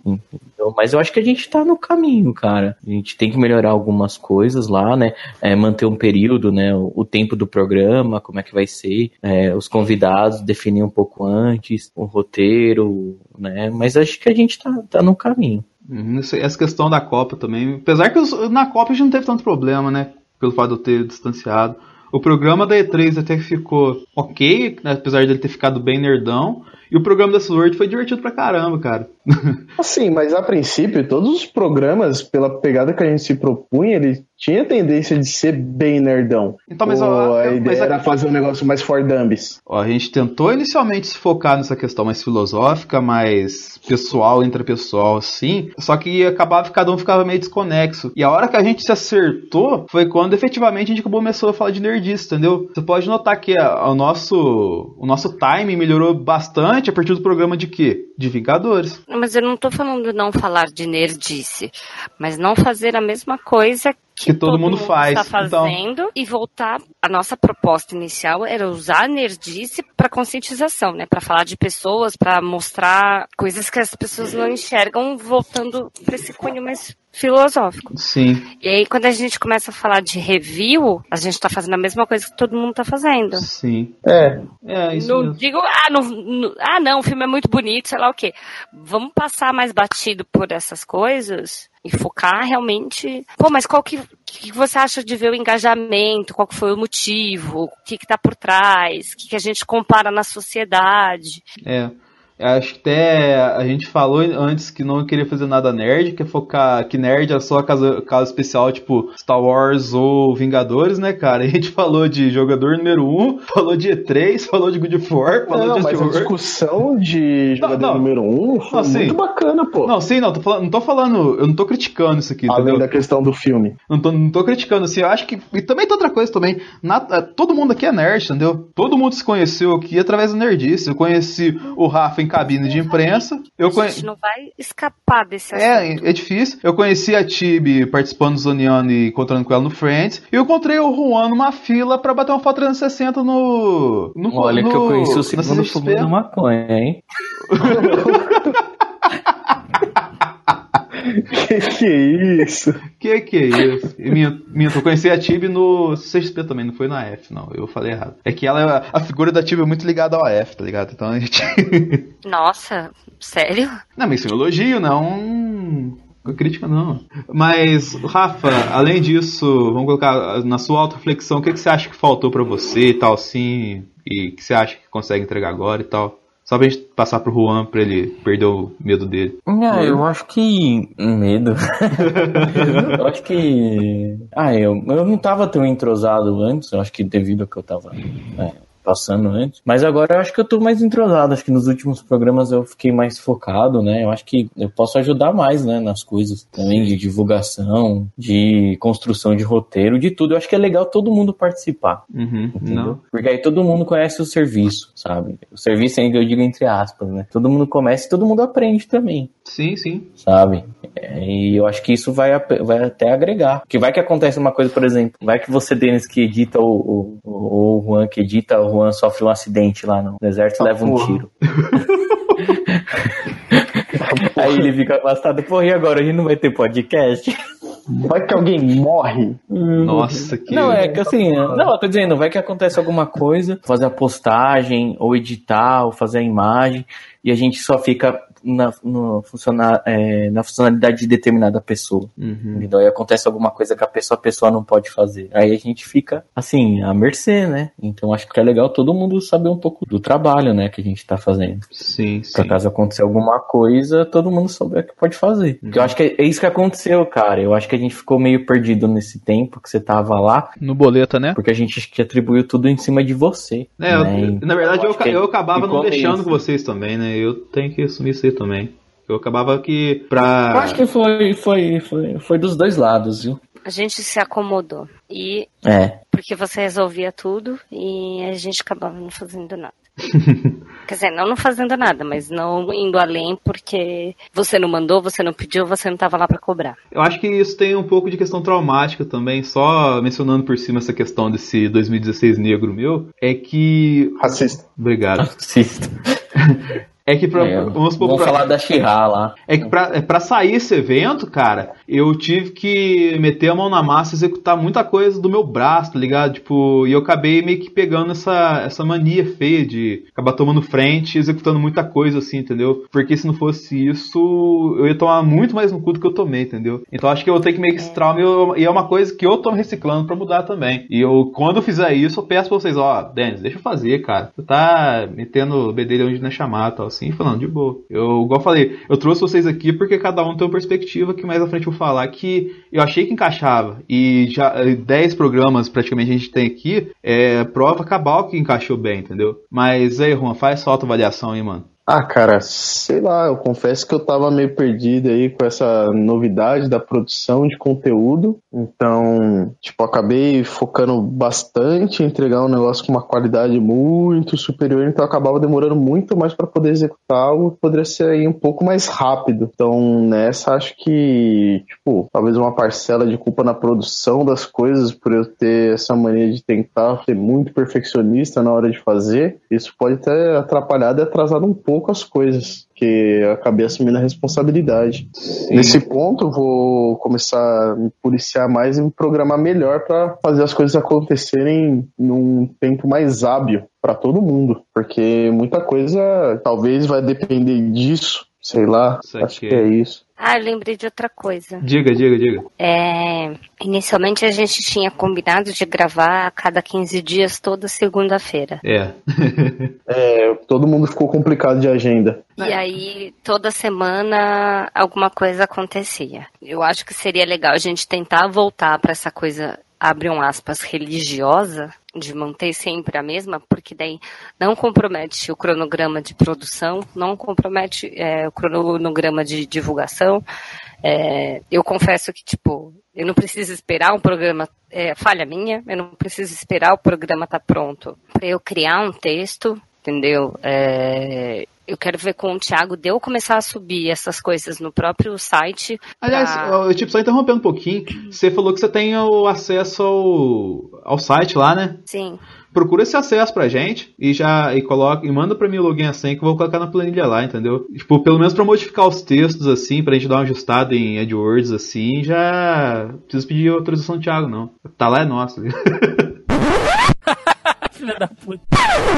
Então, mas eu acho que a gente tá no caminho, cara. A gente tem que melhorar algumas coisas lá, né? É, manter um período, né? O, o tempo do programa, como é que vai ser, é, os convidados definir um pouco antes, o roteiro, né? Mas acho que a gente tá, tá no caminho. Essa- questão da Copa também. Apesar que na Copa a gente não teve tanto problema, né? Pelo fato de eu ter distanciado. O programa da E3 até que ficou ok, né, apesar dele ter ficado bem nerdão. E o programa da Sword foi divertido pra caramba, cara. [laughs] Assim, mas a princípio, todos os programas, pela pegada que a gente se propunha, ele tinha tendência de ser bem nerdão. Então, mas, Ou a eu- ideia mas a- era fazer um negócio mais for dummies. Ó, a gente tentou inicialmente se focar nessa questão mais filosófica, mais pessoal, intrapessoal, assim, só que acabava cada um ficava meio desconexo. E a hora que a gente se acertou foi quando efetivamente a gente começou a falar de nerdice, entendeu? Você pode notar que a- o nosso o nosso timing melhorou bastante a partir do programa de quê? De Vingadores. Mas eu não tô falando não falar de nerdice, mas não fazer a mesma coisa que, Que todo mundo faz, Está então. fazendo e voltar. A nossa proposta inicial era usar a nerdice para conscientização, né? Para falar de pessoas, para mostrar coisas que as pessoas não enxergam, voltando para esse cunho mais filosófico. Sim. E aí, quando a gente começa a falar de review, a gente tá fazendo a mesma coisa que todo mundo tá fazendo. Sim. É, É, isso Não mesmo. digo, ah não, não- ah, não, o filme é muito bonito, sei lá o quê. Vamos passar mais batido por essas coisas e focar realmente. Pô, mas qual que, que você acha de ver o engajamento? Qual que foi o motivo? O que que tá por trás? O que, que a gente compara na sociedade? É. Acho que até a gente falou antes que não queria fazer nada nerd, que é focar que nerd é só caso, caso especial, tipo Star Wars ou Vingadores, né, cara? [laughs] A gente falou de jogador número 1, um, [laughs] falou de E3, [laughs] falou de God of War, falou não, de mas a discussão de jogador não. número 1 um foi Não, muito bacana, pô. Não, sim, não, tô falando, não tô falando, eu não tô criticando isso aqui, Além entendeu? da questão do filme. Não tô, não tô criticando, assim, eu acho que. E também tem outra coisa também. na- eh, todo mundo aqui é nerd, entendeu? Todo mundo se conheceu aqui através da nerdice. Eu conheci o Rafa em cabine de imprensa. Eu A conheci. gente não vai escapar desse assunto. É, é difícil. Eu conheci a Tibi participando do Zoneando e encontrando com ela no Friends. E eu encontrei o Juan numa fila pra bater uma foto 360 no. no Olha no, que eu conheci o segundo fumando maconha, hein? [laughs] [laughs] que que é isso? Que que é isso? Minha, minha, eu conheci a Tibi no CXP também, não foi na F, não. Eu falei errado. É que ela, é- a figura da Tibi é muito ligada ao F, tá ligado? Então a gente. [laughs] Nossa, sério? Não, mas isso é um elogio, não. É crítica, não. Mas, Rafa, além disso, vamos colocar na sua auto-reflexão, o que, que você acha que faltou pra você e tal, assim, e que você acha que consegue entregar agora e tal? Só pra gente passar pro Juan pra ele perder o medo dele. Ah, eu acho que. Medo. [laughs] eu acho que. Ah, eu, eu não tava tão entrosado antes, eu acho que devido ao que eu tava é, passando antes. Mas agora eu acho que eu tô mais entrosado. Acho que nos últimos programas eu fiquei mais focado, né? Eu acho que eu posso ajudar mais, né? Nas coisas também de divulgação, de construção de roteiro, de tudo. Eu acho que é legal todo mundo participar. Uhum, não. Porque aí todo mundo conhece o serviço, sabe? O serviço ainda eu digo entre aspas, né? Todo mundo começa e todo mundo aprende também, Sim, sim. sabe? É, E eu acho que isso vai, vai até agregar. Porque vai que acontece uma coisa, por exemplo, vai que você, Denis, que edita o, o, o Juan que edita, o Juan sofre um acidente lá no deserto e Ah, leva um porra. tiro. [laughs] aí ele fica afastado, porra, e agora? A gente não vai ter podcast? Vai que alguém morre. Nossa, que. Não, é que assim, não, eu tô dizendo, vai que acontece alguma coisa, fazer a postagem, ou editar, ou fazer a imagem, e a gente só fica na, no funcionar, é, na funcionalidade de determinada pessoa. Uhum. Entendeu? Aí acontece alguma coisa que a pessoa, a pessoa não pode fazer. Aí a gente fica, assim, à mercê, né? Então acho que é legal todo mundo saber um pouco do trabalho, né, que a gente tá fazendo. Sim, Pra sim. caso acontecer alguma coisa, todo mundo souber o que pode fazer. Porque eu acho que é, isso que aconteceu, cara. Eu acho que a gente ficou meio perdido nesse tempo que você tava lá, No boleta, né? porque a gente que atribuiu tudo em cima de você. É, eu- né? na verdade eu, que eu acabava não deixando isso. com vocês também, né? Eu tenho que assumir isso aí também. Eu acabava que pra. Eu acho que foi, foi, foi, foi dos dois lados, viu? A gente se acomodou. E É. porque você resolvia tudo e a gente acabava não fazendo nada. [laughs] Quer dizer, não não fazendo nada, mas não indo além porque você não mandou, você não pediu, você não estava lá para cobrar. Eu acho que isso tem um pouco de questão traumática também, só mencionando por cima essa questão desse 2016 negro meu, é que. Racista. Obrigado. Racista. [laughs] É que pra, É, vamos supor, vamos pra- falar da Xirra lá. É que pra, é, pra sair esse evento, cara, eu tive que meter a mão na massa e executar muita coisa do meu braço, tá ligado? Tipo, e eu acabei meio que pegando essa, essa mania feia de acabar tomando frente e executando muita coisa, assim, entendeu? Porque se não fosse isso, eu ia tomar muito mais no cu do que eu tomei, entendeu? Então acho que eu vou ter que meio que esse trauma e eu- e é uma coisa que eu tô reciclando pra mudar também. E eu, quando eu fizer isso, eu peço pra vocês, ó, Denis, deixa eu fazer, cara. Tu tá metendo bedelho onde não é chamado, tal, assim, falando de boa. Eu, igual falei, eu trouxe vocês aqui porque cada um tem uma perspectiva que mais à frente eu vou falar que eu achei que encaixava. E já eh, 10 programas praticamente a gente tem aqui, é prova cabal que encaixou bem, entendeu? Mas aí, Juan, faz só a avaliação aí, mano. Ah, cara, sei lá, eu confesso que eu tava meio perdido aí com essa novidade da produção de conteúdo. Então, tipo, acabei focando bastante em entregar um negócio com uma qualidade muito superior, então acabava demorando muito mais para poder executar algo poderia ser aí um pouco mais rápido. Então, nessa, acho que, tipo, talvez uma parcela de culpa na produção das coisas por eu ter essa mania de tentar ser muito perfeccionista na hora de fazer, isso pode ter atrapalhado e atrasado um pouco as coisas, que eu acabei assumindo a responsabilidade. Nesse ponto, eu vou começar a me policiar mais e me programar melhor para fazer as coisas acontecerem num tempo mais hábil para todo mundo, porque muita coisa talvez vai depender disso. Sei lá, Isso acho que é isso. Ah, eu lembrei de outra coisa. Diga, diga, diga. É, inicialmente a gente tinha combinado de gravar a cada 15 dias, toda segunda-feira. É. [laughs] É, todo mundo ficou complicado de agenda. E aí, toda semana, alguma coisa acontecia. Eu acho que seria legal a gente tentar voltar para essa coisa, abre um aspas, religiosa, de manter sempre a mesma, porque daí não compromete o cronograma de produção, não compromete é, o cronograma de divulgação. É, eu confesso que, tipo, eu não preciso esperar um programa, é, falha minha, eu não preciso esperar o programa estar pronto para eu criar um texto, entendeu? É, eu quero ver com o Thiago de eu começar a subir essas coisas no próprio site. Aliás, pra- eu, tipo, só interrompendo um pouquinho, você falou que você tem o acesso ao, ao site lá, né? Sim. Procura esse acesso pra gente e já e coloca e manda pra mim o login a senha que eu vou colocar na planilha lá, entendeu? Tipo, pelo menos pra modificar os textos assim, pra gente dar uma ajustada em AdWords assim, já não preciso pedir autorização do Thiago não. Tá lá é nosso. [laughs] Filha da puta.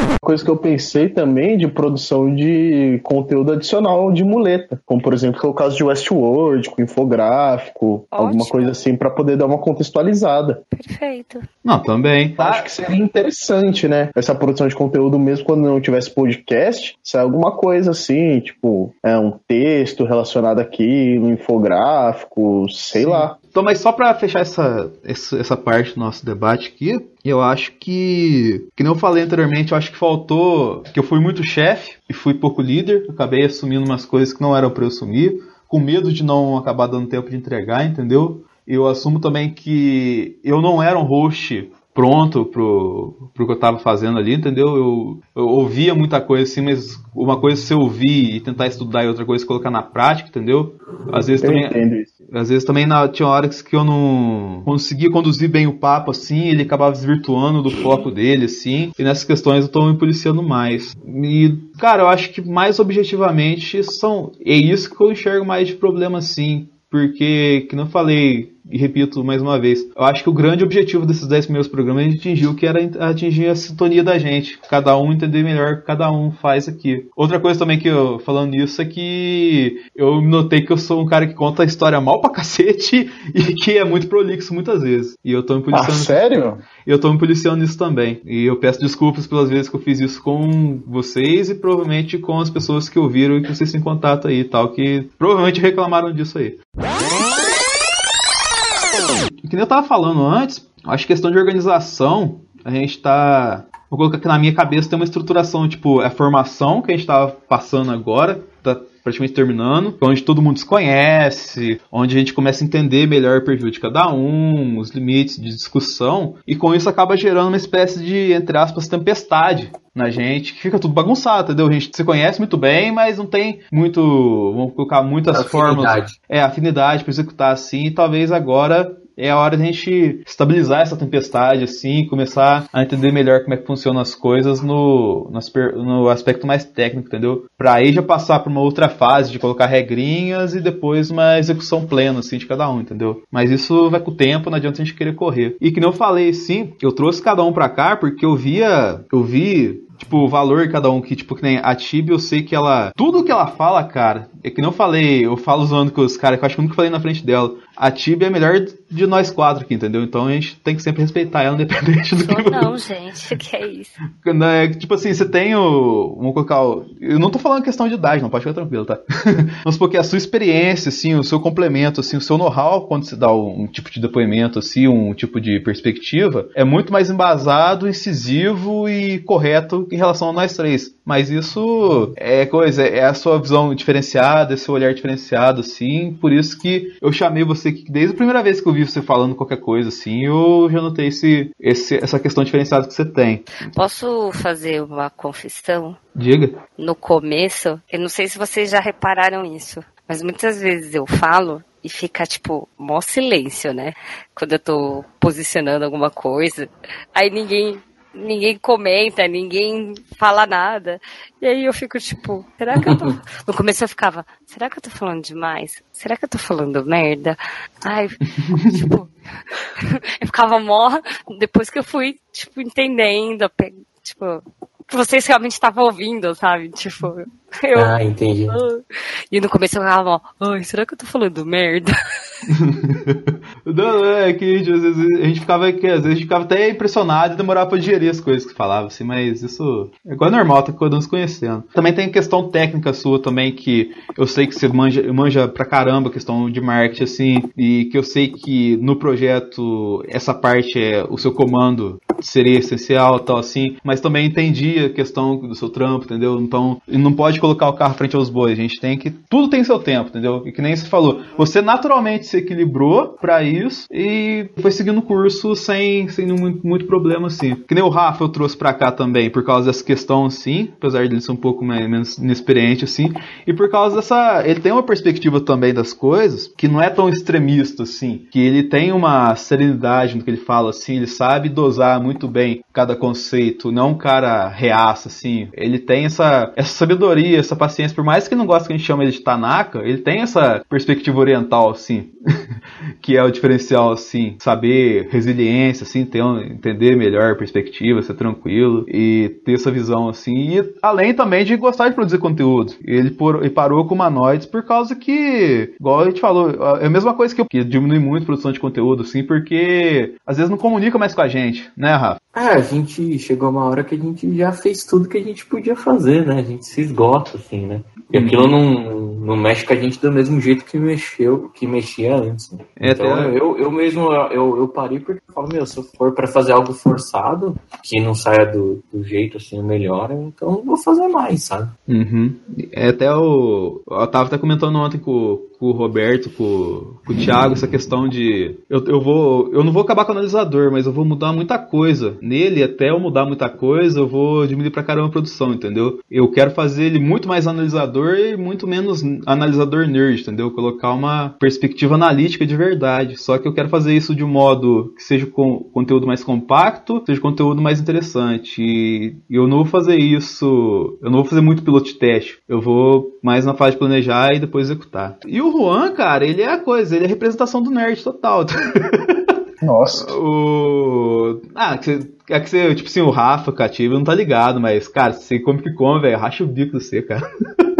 Uma coisa que eu pensei também de produção de conteúdo adicional de muleta, como por exemplo que é o caso de Westworld, com infográfico, alguma Ótimo. coisa assim pra poder dar uma contextualizada. Perfeito. Não, também. Acho que seria interessante, né? Essa produção de conteúdo, mesmo quando não tivesse podcast, sair alguma coisa assim, tipo, é um texto relacionado aqui, um infográfico, sei lá. Então, mas só pra fechar essa, essa, essa parte do nosso debate aqui, eu acho que, que eu falei anteriormente, eu acho que faltou, que eu fui muito chefe e fui pouco líder, acabei assumindo umas coisas que não eram pra eu assumir, com medo de não acabar dando tempo de entregar, entendeu? Eu assumo também que eu não era um host pronto pro, pro que eu tava fazendo ali, entendeu? Eu, eu ouvia muita coisa assim, mas uma coisa é você ouvir e tentar estudar e outra coisa é colocar na prática, entendeu? Às vezes Eu também às vezes também na- tinha horas que eu não conseguia conduzir bem o papo, assim, ele acabava desvirtuando do foco dele, assim, e nessas questões eu tô me policiando mais. E, cara, eu acho que mais objetivamente são. É isso que eu enxergo mais de problema, assim, porque, que não falei, e repito mais uma vez, eu acho que o grande objetivo desses 10 primeiros programas a gente atingiu, que era atingir a sintonia da gente, cada um entender melhor o que cada um faz aqui. Outra coisa também que eu, falando nisso, é que eu notei que eu sou um cara que conta a história mal pra [laughs] cacete e que é muito prolixo muitas vezes. E eu tô me Ah, policiando. sério? eu tô me policiando nisso também. E eu peço desculpas pelas vezes que eu fiz isso com vocês e provavelmente com as pessoas que ouviram e que vocês têm contato aí e tal, que provavelmente reclamaram disso aí. Que nem eu tava falando antes, acho que questão de organização, a gente tá. Vou colocar aqui na minha cabeça tem uma estruturação, tipo, é a formação que a gente tava passando agora, tá praticamente terminando, onde todo mundo se conhece, onde a gente começa a entender melhor o perfil de cada um, os limites de discussão, e com isso acaba gerando uma espécie de, entre aspas, tempestade na gente, que fica tudo bagunçado, entendeu? A gente se conhece muito bem, mas não tem muito, vamos colocar muitas Afinidade. formas, é, afinidade para executar assim, e talvez agora é a hora de a gente estabilizar essa tempestade, assim, começar a entender melhor como é que funcionam as coisas no, no, no aspecto mais técnico, entendeu? Pra aí já passar pra uma outra fase de colocar regrinhas e depois uma execução plena, assim, de cada um, entendeu? Mas isso vai com o tempo, não adianta a gente querer correr. E que eu falei, sim, eu trouxe cada um pra cá porque eu via, eu vi tipo, o valor de cada um, que, tipo, que nem a Tibi, eu sei que ela. Tudo que ela fala, cara, é que não falei, eu falo zoando com os caras, que eu acho que eu nunca falei na frente dela. A Tibi é a melhor de nós quatro aqui, entendeu? Então a gente tem que sempre respeitar ela, [laughs] independente do que. Não, gente, que é isso? Né, Tipo assim, você tem o. Vamos colocar o. Eu não tô falando questão de idade, não, pode ficar tranquilo, tá? [laughs] Vamos supor que a sua experiência, assim, o seu complemento, assim, o seu know-how quando você dá um tipo de depoimento, assim, um tipo de perspectiva, é muito mais embasado, incisivo e correto em relação a nós três. Mas isso é coisa, é a sua visão diferenciada, é seu olhar diferenciado, assim. Por isso que eu chamei você aqui, desde a primeira vez que eu vi você falando qualquer coisa, assim, eu já notei esse, esse, essa questão diferenciada que você tem. Posso fazer uma confissão? Diga. No começo, eu não sei se vocês já repararam isso, mas muitas vezes eu falo e fica, tipo, mó silêncio, né? Quando eu tô posicionando alguma coisa. Aí ninguém. Ninguém comenta, ninguém fala nada. E aí eu fico tipo, será que eu tô. [laughs] No começo eu ficava, será que eu tô falando demais? Será que eu tô falando merda? Ai, tipo, [laughs] eu ficava mó. Depois que eu fui, tipo, entendendo, tipo, que vocês realmente estavam ouvindo, sabe? Tipo, eu. Ah, entendi. [laughs] E no começo eu ficava, ó, ai, será que eu tô falando merda? Não, é que às vezes a gente ficava, que, às vezes ficava até impressionado e demorava pra digerir as coisas que falava, assim, mas isso é igual normal, tá um se conhecendo. Também tem questão técnica sua também, que eu sei que você manja, manja pra caramba questão de marketing, assim, e que eu sei que no projeto essa parte é o seu comando seria essencial tal assim, mas também entendi a questão do seu trampo, entendeu? Então, não pode colocar o carro frente aos bois, a gente tem que tudo tem seu tempo, entendeu? E que nem você falou, você naturalmente se equilibrou pra isso e foi seguindo o curso sem, sem muito, muito problema assim. Que nem o Rafa eu trouxe pra cá também, por causa dessa questão assim, apesar dele ser um pouco menos inexperiente assim, e por causa dessa, ele tem uma perspectiva também das coisas que não é tão extremista assim, que ele tem uma serenidade no que ele fala assim, ele sabe dosar muito bem cada conceito, não um cara reaça assim. Ele tem essa essa sabedoria, essa paciência, por mais que não goste que a gente chame ele de Tanaka, ele tem essa perspectiva oriental assim, [laughs] que é o diferencial assim, saber resiliência assim, ter entender melhor a perspectiva, ser tranquilo e ter essa visão assim, e além também de gostar de produzir conteúdo. Ele, por, ele parou com o Humanoids por causa que, igual a gente falou, é a mesma coisa que eu, que diminui muito a produção de conteúdo assim, porque às vezes não comunica mais com a gente, né, Rafa? É, a gente chegou uma hora que a gente já fez tudo que a gente podia fazer, né? A gente se esgota, assim, né? E aquilo não, não mexe com a gente do mesmo jeito que mexeu, que mexia antes. né? É, então até- eu, eu mesmo eu, eu parei porque eu falo, meu, se eu for pra fazer algo forçado, que não saia do, do jeito assim melhor, então eu vou fazer mais, sabe? Uhum. É até o. Eu tava até comentando ontem com, com o Roberto, com, com o Thiago, essa questão de. Eu, eu vou. Eu não vou acabar com o analisador, mas eu vou mudar muita coisa. Nele, até eu mudar muita coisa, eu vou diminuir pra caramba a produção, entendeu? Eu quero fazer ele muito mais analisador e muito menos analisador nerd, entendeu? Colocar uma perspectiva analítica de verdade. Só que eu quero fazer isso de um modo que seja com conteúdo mais compacto, seja conteúdo mais interessante. E eu não vou fazer isso. Eu não vou fazer muito piloto teste. Eu vou mais na fase de planejar e depois executar. E o Juan, cara, ele é a coisa, ele é a representação do nerd total. [laughs] Nossa. o. Ah. É que você, tipo assim, o Rafa, cativo, não tá ligado, mas, cara, você come que come, velho, racha o bico de você, cara. [laughs]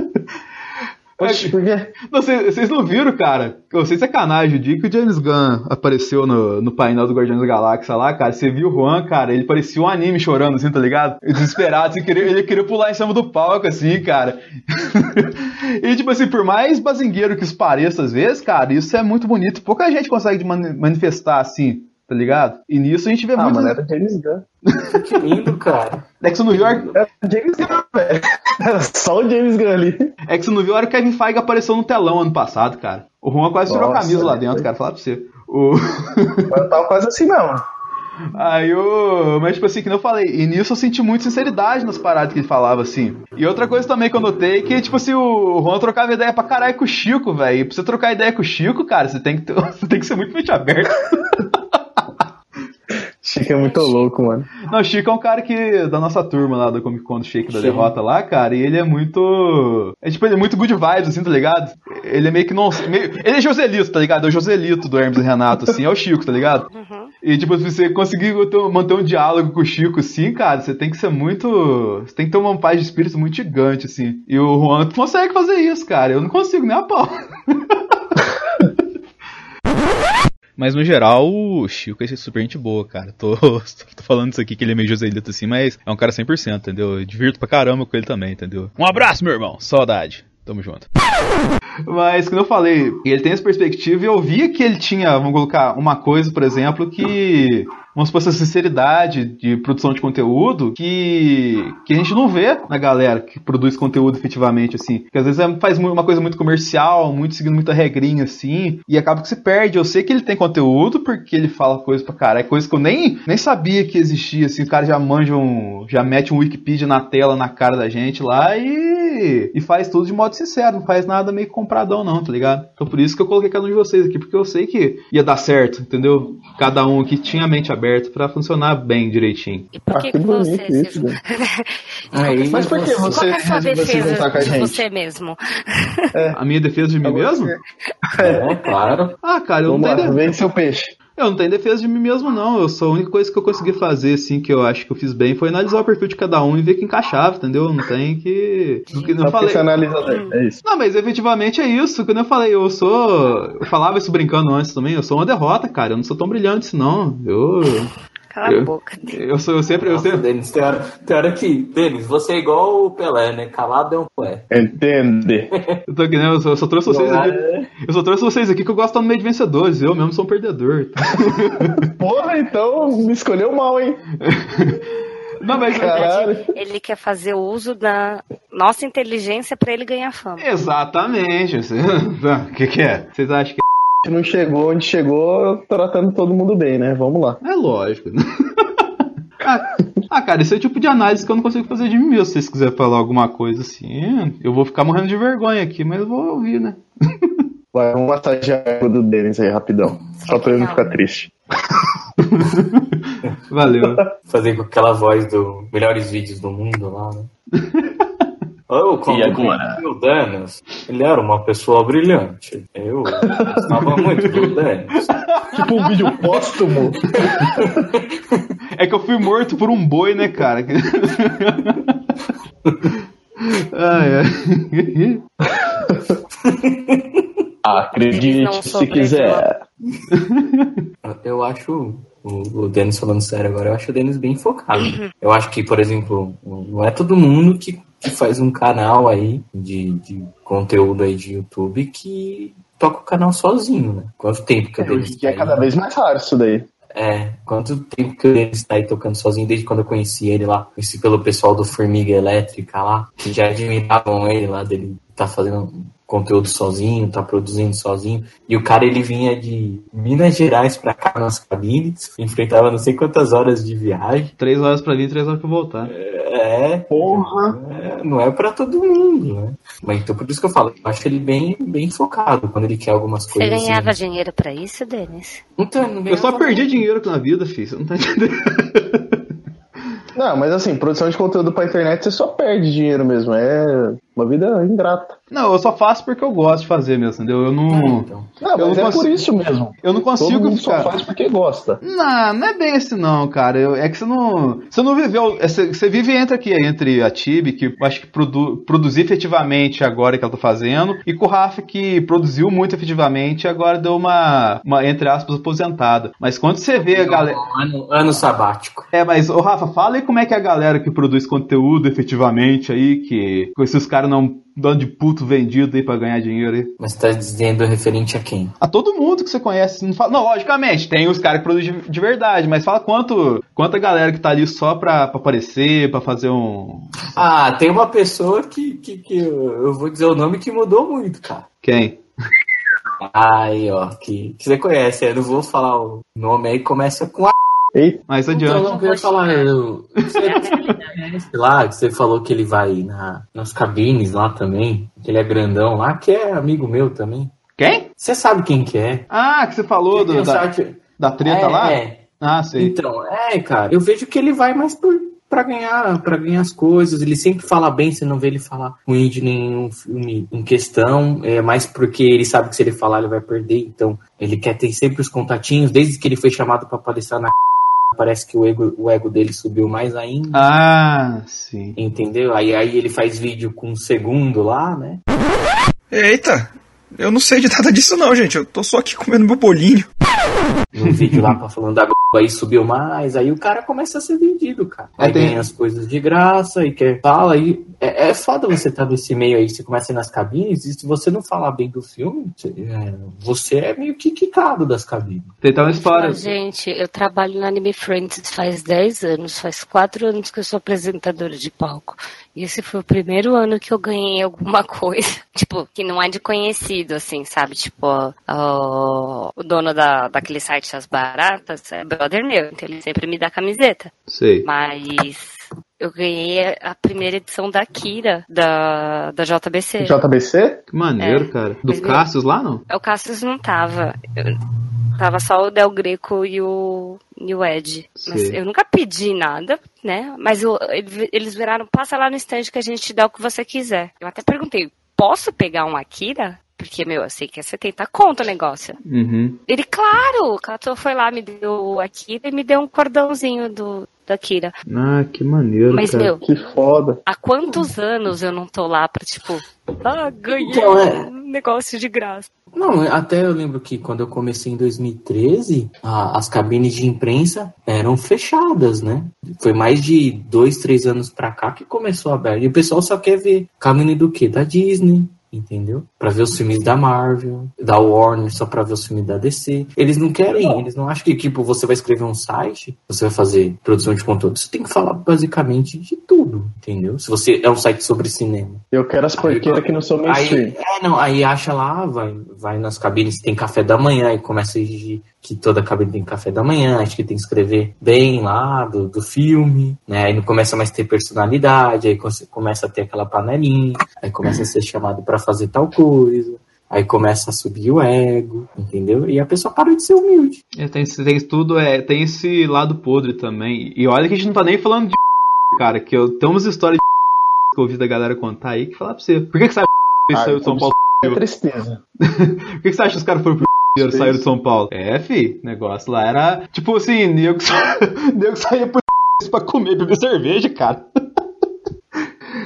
Quê? Não, Vocês não viram, cara? Eu sei sacanagem. O dia que o James Gunn apareceu no, no painel do Guardiões da Galáxia lá, cara, você viu o Juan, cara, ele parecia um anime chorando, assim, tá ligado? Desesperado, assim, queria, ele queria pular em cima do palco, assim, cara. [laughs] e, tipo assim, por mais bazingueiro que isso pareça às vezes, cara, isso é muito bonito. Pouca gente consegue mani- manifestar assim, tá ligado? E nisso a gente vê Ah, muito. mano, era James Gunn. Que lindo, cara. É que New York. Era James Gunn, velho. Era só o James Gunn ali. É que você não viu a hora que o Kevin Feige apareceu no telão ano passado, cara. O Juan quase tirou a Nossa, camisa lá dentro, cara. Falar pra você. O... Eu tava quase assim, não. Aí eu. Mas, tipo assim, que nem eu falei, e nisso eu senti muita sinceridade nas paradas que ele falava, assim. E outra coisa também que eu notei que, tipo assim, o Juan trocava ideia pra caralho com o Chico, velho. E pra você trocar ideia com o Chico, cara, você tem que, ter- [laughs] você tem que ser muito mente aberta. Chico é muito louco, mano. Não, o Chico é um cara que. da nossa turma lá do Comic Con do Shake da Derrota lá, cara, e ele é muito. É tipo, ele é muito good vibes, assim, tá ligado? Ele é meio que não. meio- ele é Joselito, tá ligado? É o Joselito do Hermes e Renato, assim, é o Chico, tá ligado? E, tipo, se você conseguir ter- manter um diálogo com o Chico, assim, cara, você tem que ser muito. Você tem que ter uma paz de espírito muito gigante, assim. E o Juan consegue fazer isso, cara. Eu não consigo nem a pau. [laughs] Mas no geral, o Chico é super gente boa, cara. Tô, [laughs] tô falando isso aqui que ele é meio Joselito assim, mas é um cara 100%, entendeu? Eu divirto pra caramba com ele também, entendeu? Um abraço, meu irmão. Saudade. Tamo junto. Mas, como eu falei, ele tem essa perspectiva e eu via que ele tinha, vamos colocar, uma coisa, por exemplo, que. Vamos supor, essa sinceridade de produção de conteúdo que, que a gente não vê na galera que produz conteúdo efetivamente, assim. Que às vezes é- faz uma coisa muito comercial, muito seguindo muita regrinha, assim, e acaba que se perde. Eu sei que ele tem conteúdo porque ele fala coisa pra caralho, é coisa que eu nem, nem sabia que existia, assim. O cara já manja um. já mete um Wikipedia na tela, na cara da gente lá e. e faz tudo de modo sincero, não faz nada meio compradão, não, tá ligado? Então por isso que eu coloquei cada um de vocês aqui, porque eu sei que ia dar certo, entendeu? Cada um aqui tinha a mente aberta pra funcionar bem direitinho. E por Ah, que, que que você, isso, se-. [laughs] Aí Mas por que Qual você que é a sua defesa juntar com a de gente? você mesmo? A minha defesa de mim mesmo? É, claro. Ah, cara, eu não, Vamos tenho lá, vende seu peixe. Eu não tenho defesa de mim mesmo, não. Eu sou a única coisa que eu consegui fazer, assim, que eu acho que eu fiz bem, foi analisar o perfil de cada um e ver que encaixava, entendeu? Não tem que. que não porque falei. você analisa. É isso. Não, mas efetivamente é isso. Quando eu falei, eu sou. Eu falava isso brincando antes também, eu sou uma derrota, cara. Eu não sou tão brilhante assim, não. Eu. Cala Eu- a boca. Eu sou eu sempre. Eu Nossa, sempre... Denis, tem hora, tem hora que. Denis, você é igual o Pelé, né? Calado é um poé. Entende. [laughs] Eu, tô aqui, né? eu, só, eu só trouxe vocês aqui. Eu só trouxe vocês aqui que eu gosto de estar no meio de vencedores. Eu mesmo sou um perdedor. [laughs] Porra, então me escolheu mal, hein? [laughs] Não, mas. Caralho. Ele quer fazer uso da nossa inteligência pra ele ganhar fama. Exatamente. O que, que é? Vocês acham que não chegou onde chegou tratando todo mundo bem, né? Vamos lá. é lógico? né? [laughs] ah, ah, cara, esse é o tipo de análise que eu não consigo fazer de mim mesmo. Se vocês quiserem falar alguma coisa assim, eu vou ficar morrendo de vergonha aqui, mas eu vou ouvir, né? [laughs] Vai, vamos massagear o do Denis aí, rapidão. Só pra eu não ficar triste. Valeu. [laughs] Fazer com aquela voz do melhores vídeos do mundo lá, né? Oh, como E agora? o Dennis, ele era uma pessoa brilhante. Eu gostava muito do Dennis. [laughs] Tipo um vídeo póstumo. É que eu fui morto por um boi, né, cara? ai, ai. [laughs] Acredite se quiser. Eu acho, o, o Denis falando sério agora, eu acho o Denis bem focado. Eu acho que, por exemplo, não é todo mundo que, que faz um canal aí de, de conteúdo aí de YouTube que toca o canal sozinho, né? Quanto tempo que o Denis Que é tá cada vez mais raro isso daí. É, quanto tempo que o Denis tá aí tocando sozinho, desde quando eu conheci ele lá, conheci pelo pessoal do Formiga Elétrica lá, que já admiravam ele lá, dele tá fazendo conteúdo sozinho, tá produzindo sozinho. E o cara, ele vinha de Minas Gerais pra cá nas cabines, enfrentava não sei quantas horas de viagem. Três horas pra vir e três horas pra voltar. É, Porra. é, não é pra todo mundo, né? Mas então por isso que eu falo, eu acho ele bem, bem focado quando ele quer algumas Você coisas. ganhava assim. dinheiro pra isso, Denis? Então, não Eu só perdi dinheiro na vida, filho. Você não tá entendendo? Não, mas assim, produção de conteúdo pra internet você só perde dinheiro mesmo. É uma vida ingrata. Não, eu só faço porque eu gosto de fazer mesmo, entendeu? Eu não. Então. Não, Eu mas não é consigo- por isso mesmo. Eu não Todo consigo mundo só faz porque gosta. Não, não é bem assim não, cara. Eu- é que você não. Você não viveu. é, Você, você vive entre aqui, entre a Tibi, que eu acho que produ, produziu efetivamente agora que ela tá fazendo, e com o Rafa, que produziu muito efetivamente e agora deu uma, uma, entre aspas, aposentada. Mas quando você vê a galera. Ano, ano sabático. É, mas, ô Rafa, fala aí como é que é a galera que produz conteúdo efetivamente aí, que com esses caras não dando de puto vendido aí pra ganhar dinheiro aí. Mas tá dizendo referente a quem? A todo mundo que você conhece. Não, fala, não logicamente, tem os caras que produzem de, de, verdade, mas fala quanto quanta galera que tá ali só pra, pra aparecer, pra fazer um. Ah, tem uma pessoa que, que, que eu vou dizer o nome que mudou muito, cara. Quem? Aí, ó, que, que você conhece, eu não vou falar o nome aí, começa com a. Eita, mas adianta. Então, eu não queria falar, eu, você, [laughs] lá, que você falou que ele vai na, nas cabines lá também, que ele é grandão lá, que é amigo meu também. Quem? Você sabe quem que é. Ah, que você falou do, da, da treta é, lá? É. Ah, sei. Então, é, cara, eu vejo que ele vai mais por, pra ganhar para ganhar as coisas. Ele sempre fala bem, você não vê ele falar ruim de nenhum filme em questão. É mais porque ele sabe que se ele falar ele vai perder. Então ele quer ter sempre os contatinhos. Desde que ele foi chamado para palestrar na parece que o ego, o ego dele subiu mais ainda. Ah, sim. Entendeu? Aí, aí ele faz vídeo com um segundo lá, né? Eita, eu não sei de nada disso não, gente. Eu tô só aqui comendo meu bolinho. Um vídeo lá falando da aí subiu mais, aí o cara começa a ser vendido, cara. Aí tem... ganha as coisas de graça e quer fala aí. É, é foda você estar tá nesse meio aí, você começa a ir nas cabines, e se você não falar bem do filme, é, você é meio que quicado das cabines. Tem uma história. gente, eu trabalho na Anime Friends faz 10 anos, faz 4 anos que eu sou apresentadora de palco. E esse foi o primeiro ano que eu ganhei alguma [laughs] coisa, tipo, que não é de conhecido, assim, sabe? Tipo, ó, o dono da, daquele site As Baratas é brother meu, então ele sempre me dá camiseta. Sei. Mas eu ganhei a primeira edição da Kira, da, da JBC. JBC? Que maneiro, É. cara. Do Mas, Cassius lá, não? O Cassius não tava. Eu- tava só o Del Greco e o, e o Ed. Mas Sei. eu nunca pedi nada, né? Mas eu- ele- eles viraram, passa lá no stand que a gente te dá o que você quiser. Eu até perguntei, posso pegar um Akira? Porque, meu, eu sei que é 70 conto o negócio. Uhum. Ele, claro, o Cato foi lá, me deu o Akira e me deu um cordãozinho do, da Akira. Ah, que maneiro, Mas, cara. meu, Que foda. há quantos anos eu não tô lá pra, tipo, ah, ganhei Então, é. um negócio de graça. Não, até eu lembro que quando eu comecei em 2013, a- as cabines de imprensa eram fechadas, né? Foi mais de dois, três anos pra cá que começou a abrir. E o pessoal só quer ver cabine do quê? Da Disney, entendeu? Pra ver os filmes da Marvel, da Warner, só pra ver os filmes da DC. Eles não querem, eles não acham que, tipo, você vai escrever um site, você vai fazer produção de conteúdo. Você tem que falar basicamente de tudo, entendeu? Se você é um site sobre cinema. Eu quero as porqueiras que não são mainstream. Aí, é, não, aí acha lá, vai, vai nas cabines, tem café da manhã, e começa a exigir que toda cabine tem café da manhã, acho que tem que escrever bem lá do, do filme, né? Aí não começa mais a ter personalidade, aí come- começa a ter aquela panelinha, aí começa a ser chamado pra fazer tal coisa. Aí começa a subir o ego, entendeu? E a pessoa para de ser humilde. É, tem, esse- tem tudo, é, tem esse lado podre também. E olha que a gente não tá nem falando de [laughs] cara, que eu tenho umas histórias de [laughs] que eu ouvi da galera contar aí que falar pra você. Por que, que você acha que saiu de São como Paulo? É tristeza. [laughs] Por que, que você acha que os caras foram pro E saíram de São Paulo? É, fi, negócio lá era. Tipo assim, nego, [laughs] sa- nego saía pro [laughs] pra comer, beber cerveja, cara. [laughs]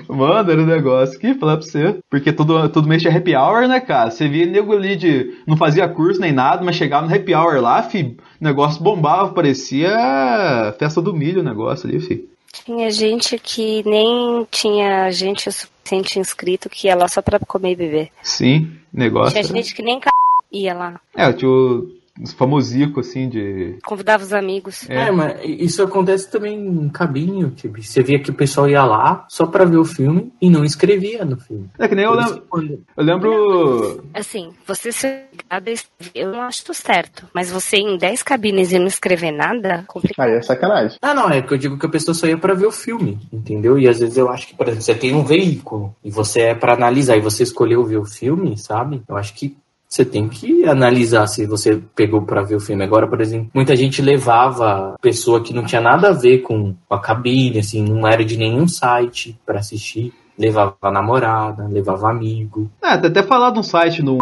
Mano, era um negócio que falar pra você. Porque todo, todo mês tinha happy hour, né, cara? Você via nego ali de. Não fazia curso nem nada, mas chegava no happy hour lá, fi. O negócio bombava, parecia festa do milho o negócio ali, fi. Tinha gente que nem tinha gente o suficiente inscrito que ia lá só pra comer e beber. Sim, negócio. Tinha gente que nem c... ia lá. É, tinha o- os famosico, assim, de. Convidava os amigos. É. É, mas isso acontece também em cabinho, tipo, você via que o pessoal ia lá só pra ver o filme e não escrevia no filme. É que nem eu lembro. quando- Eu lembro. Assim, você escrever, eu não acho certo. Mas você ir em 10 cabines e não escrever nada, complicado. Aí é sacanagem. Ah, não, é que eu digo que a pessoa só ia pra ver o filme, entendeu? E às vezes eu acho que, por exemplo, você tem um veículo e você é pra analisar e você escolheu ver o filme, sabe? Eu acho que você tem que analisar se você pegou pra ver o filme. Agora, por exemplo, muita gente levava pessoa que não tinha nada a ver com a cabine, assim, não era de nenhum site pra assistir. Levava namorada, levava amigo. É, até falar de um site no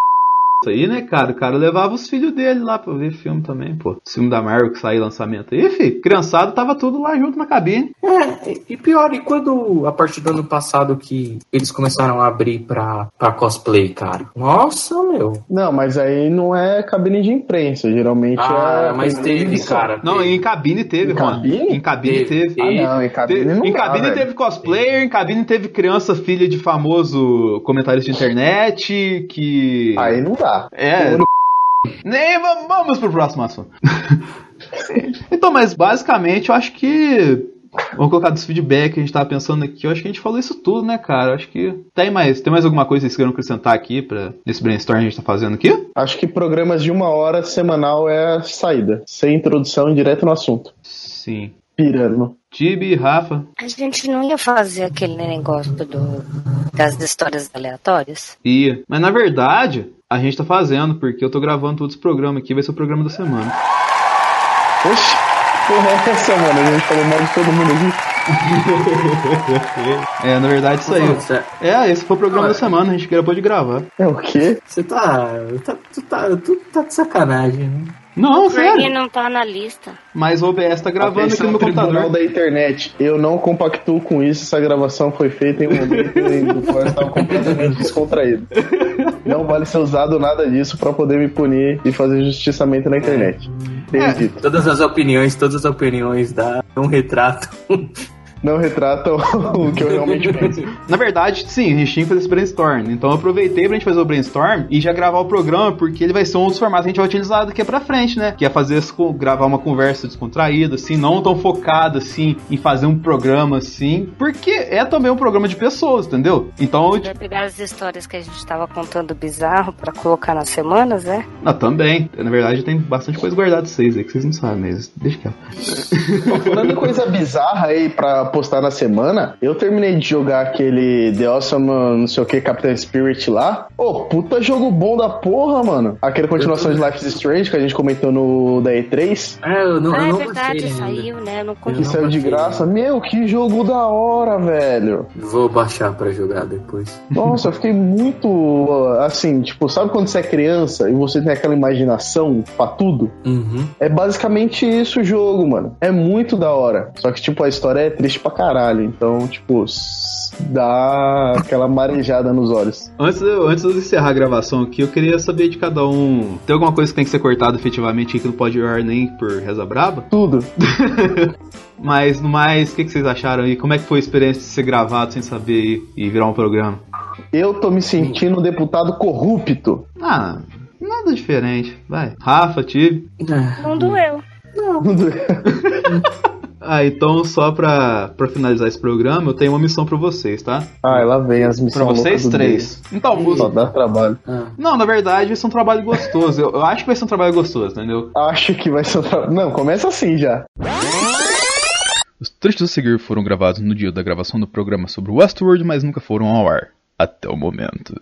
aí, né, cara? O cara levava os filhos dele lá pra ver filme também, pô. O filme da Marvel que saiu lançamento aí, filho. Criançado tava tudo lá junto na cabine. É, e pior, e quando, a partir do ano passado, que eles começaram a abrir pra, pra cosplay, cara? Nossa, meu. Não, mas aí não é cabine de imprensa, geralmente Ah, é. mas teve, cara. Não, teve. em cabine teve, Em cabine? Em cabine teve. Teve. Ah, não, em cabine Te- não em dá, cabine velho. teve cosplayer, em cabine teve criança filha de famoso comentarista de internet, que... Aí não dá. É. [laughs] Nem vamos, pro próximo assunto. [laughs] então, mas basicamente eu acho que. Vamos colocar dos feedback que a gente tava pensando aqui. Eu acho que a gente falou isso tudo, né, cara? Eu acho que. Tem mais, tem mais alguma coisa que vocês queiram acrescentar aqui pra, nesse brainstorm que a gente tá fazendo aqui? Acho que programas de uma hora semanal é a saída. Sem introdução, direto no assunto. Sim. Pirando. Tibi, Rafa. A gente não ia fazer aquele negócio do, das histórias aleatórias? Ia. Mas na verdade, a gente tá fazendo, porque eu tô gravando todos os programas aqui, vai ser o programa da semana. Oxi, porra é essa, mano? A gente falou mal de todo mundo aqui. [laughs] É, na verdade, isso aí. É, esse foi o programa da semana, a gente acabou de gravar. É o quê? você tá, tá, tu tá. Tu tá de sacanagem, né? Não, sério. não tá na lista. Mas o OBS tá gravando aqui no meu computador. da internet. Eu não compactuo com isso. Essa gravação foi feita em um momento em que o Flávio estava completamente descontraído. [laughs] Não vale ser usado nada disso pra poder me punir e fazer justiçamento na internet. Dito. Todas as opiniões, todas as opiniões da um retrato. Não retratam [laughs] o que eu realmente [laughs] penso. Na verdade, sim, a gente tinha que fazer esse brainstorm. Então eu aproveitei pra gente fazer o brainstorm e já gravar o programa, porque ele vai ser um dos formatos que a gente vai utilizar daqui pra frente, né? Que é fazer esse gravar uma conversa descontraída, assim, não tão focada assim em fazer um programa assim, porque é também um programa de pessoas, entendeu? Então, eu, Vai pegar as histórias que a gente tava contando bizarro pra colocar nas semanas, é? não, também. Na verdade, tem bastante coisa guardada de vocês aí que vocês não sabem, mas deixa que Falando em coisa bizarra aí pra postar na semana, eu terminei de jogar aquele The Awesome, não sei o que, Captain Spirit lá. Ô, puta jogo bom da porra, mano. Aquela continuação de Life is Strange que a gente comentou no da E3. É, eu não, ah, eu é não verdade, baixei ainda. saiu, né? Eu não Que saiu de graça. Meu, que jogo da hora, velho. Vou baixar pra jogar depois. Nossa, eu fiquei muito assim, tipo, sabe quando você é criança e você tem aquela imaginação pra tudo? Uhum. É basicamente isso o jogo, mano. É muito da hora. Só que, tipo, a história é triste pra caralho. Então, tipo, dá aquela marejada nos olhos. Antes de, eu- antes de encerrar a gravação aqui, eu queria saber de cada um. Tem alguma coisa que tem que ser cortada efetivamente aí que não pode ir nem por reza braba? Tudo. [laughs] Mas no mais, o que, que vocês acharam aí? Como é que foi a experiência de ser gravado sem saber e, e virar um programa? Eu tô me sentindo um deputado corrupto. Ah, nada diferente. Vai. Rafa, Tive. Não doeu. [laughs] Ah, então só pra, pra finalizar esse programa, eu tenho uma missão pra vocês, tá? Ai, lá vem as Pra missões vocês loucas do três. Então, Deus. Só dá trabalho. Ah, não, na verdade vai ser um trabalho gostoso. Eu, eu acho que vai ser um trabalho gostoso, entendeu? Acho que vai ser um trabalho. Não, começa assim já. Os trechos a seguir foram gravados no dia da gravação do programa sobre Westworld, mas nunca foram ao ar. Até o momento.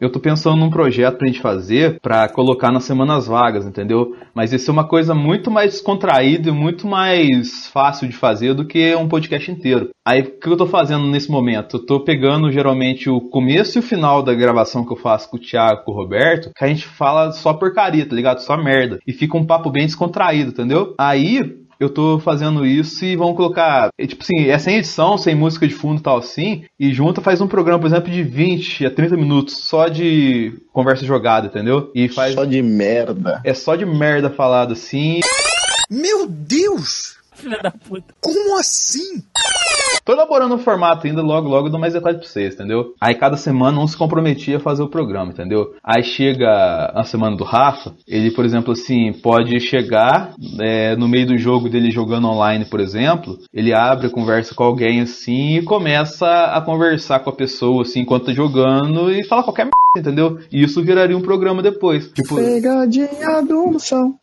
Eu tô pensando num projeto pra gente fazer pra colocar nas semanas vagas, entendeu? Mas isso é uma coisa muito mais descontraída e muito mais fácil de fazer do que um podcast inteiro. Aí o que eu tô fazendo nesse momento? Eu tô pegando geralmente o começo e o final da gravação que eu faço com o Thiago com o Roberto, que a gente fala só porcaria, tá ligado? Só merda. E fica um papo bem descontraído, entendeu? Aí eu tô fazendo isso e vamos colocar, tipo assim, é sem edição, sem música de fundo e tal assim, e junta faz um programa, por exemplo, de 20 a 30 minutos só de conversa jogada, entendeu? E faz Só de merda. é só de merda falado assim. Meu Deus! Filha da puta. Como assim? Tô elaborando um formato ainda, logo, logo eu dou mais detalhes pra vocês, entendeu? Aí cada semana um se comprometia a fazer o programa, entendeu? Aí chega a semana do Rafa, ele, por exemplo, assim, pode chegar é, no meio do jogo dele jogando online, por exemplo, ele abre a conversa com alguém assim e começa a conversar com a pessoa, assim, enquanto tá jogando e fala qualquer merda, entendeu? E isso viraria um programa depois. Tipo, Pegadinha do moção.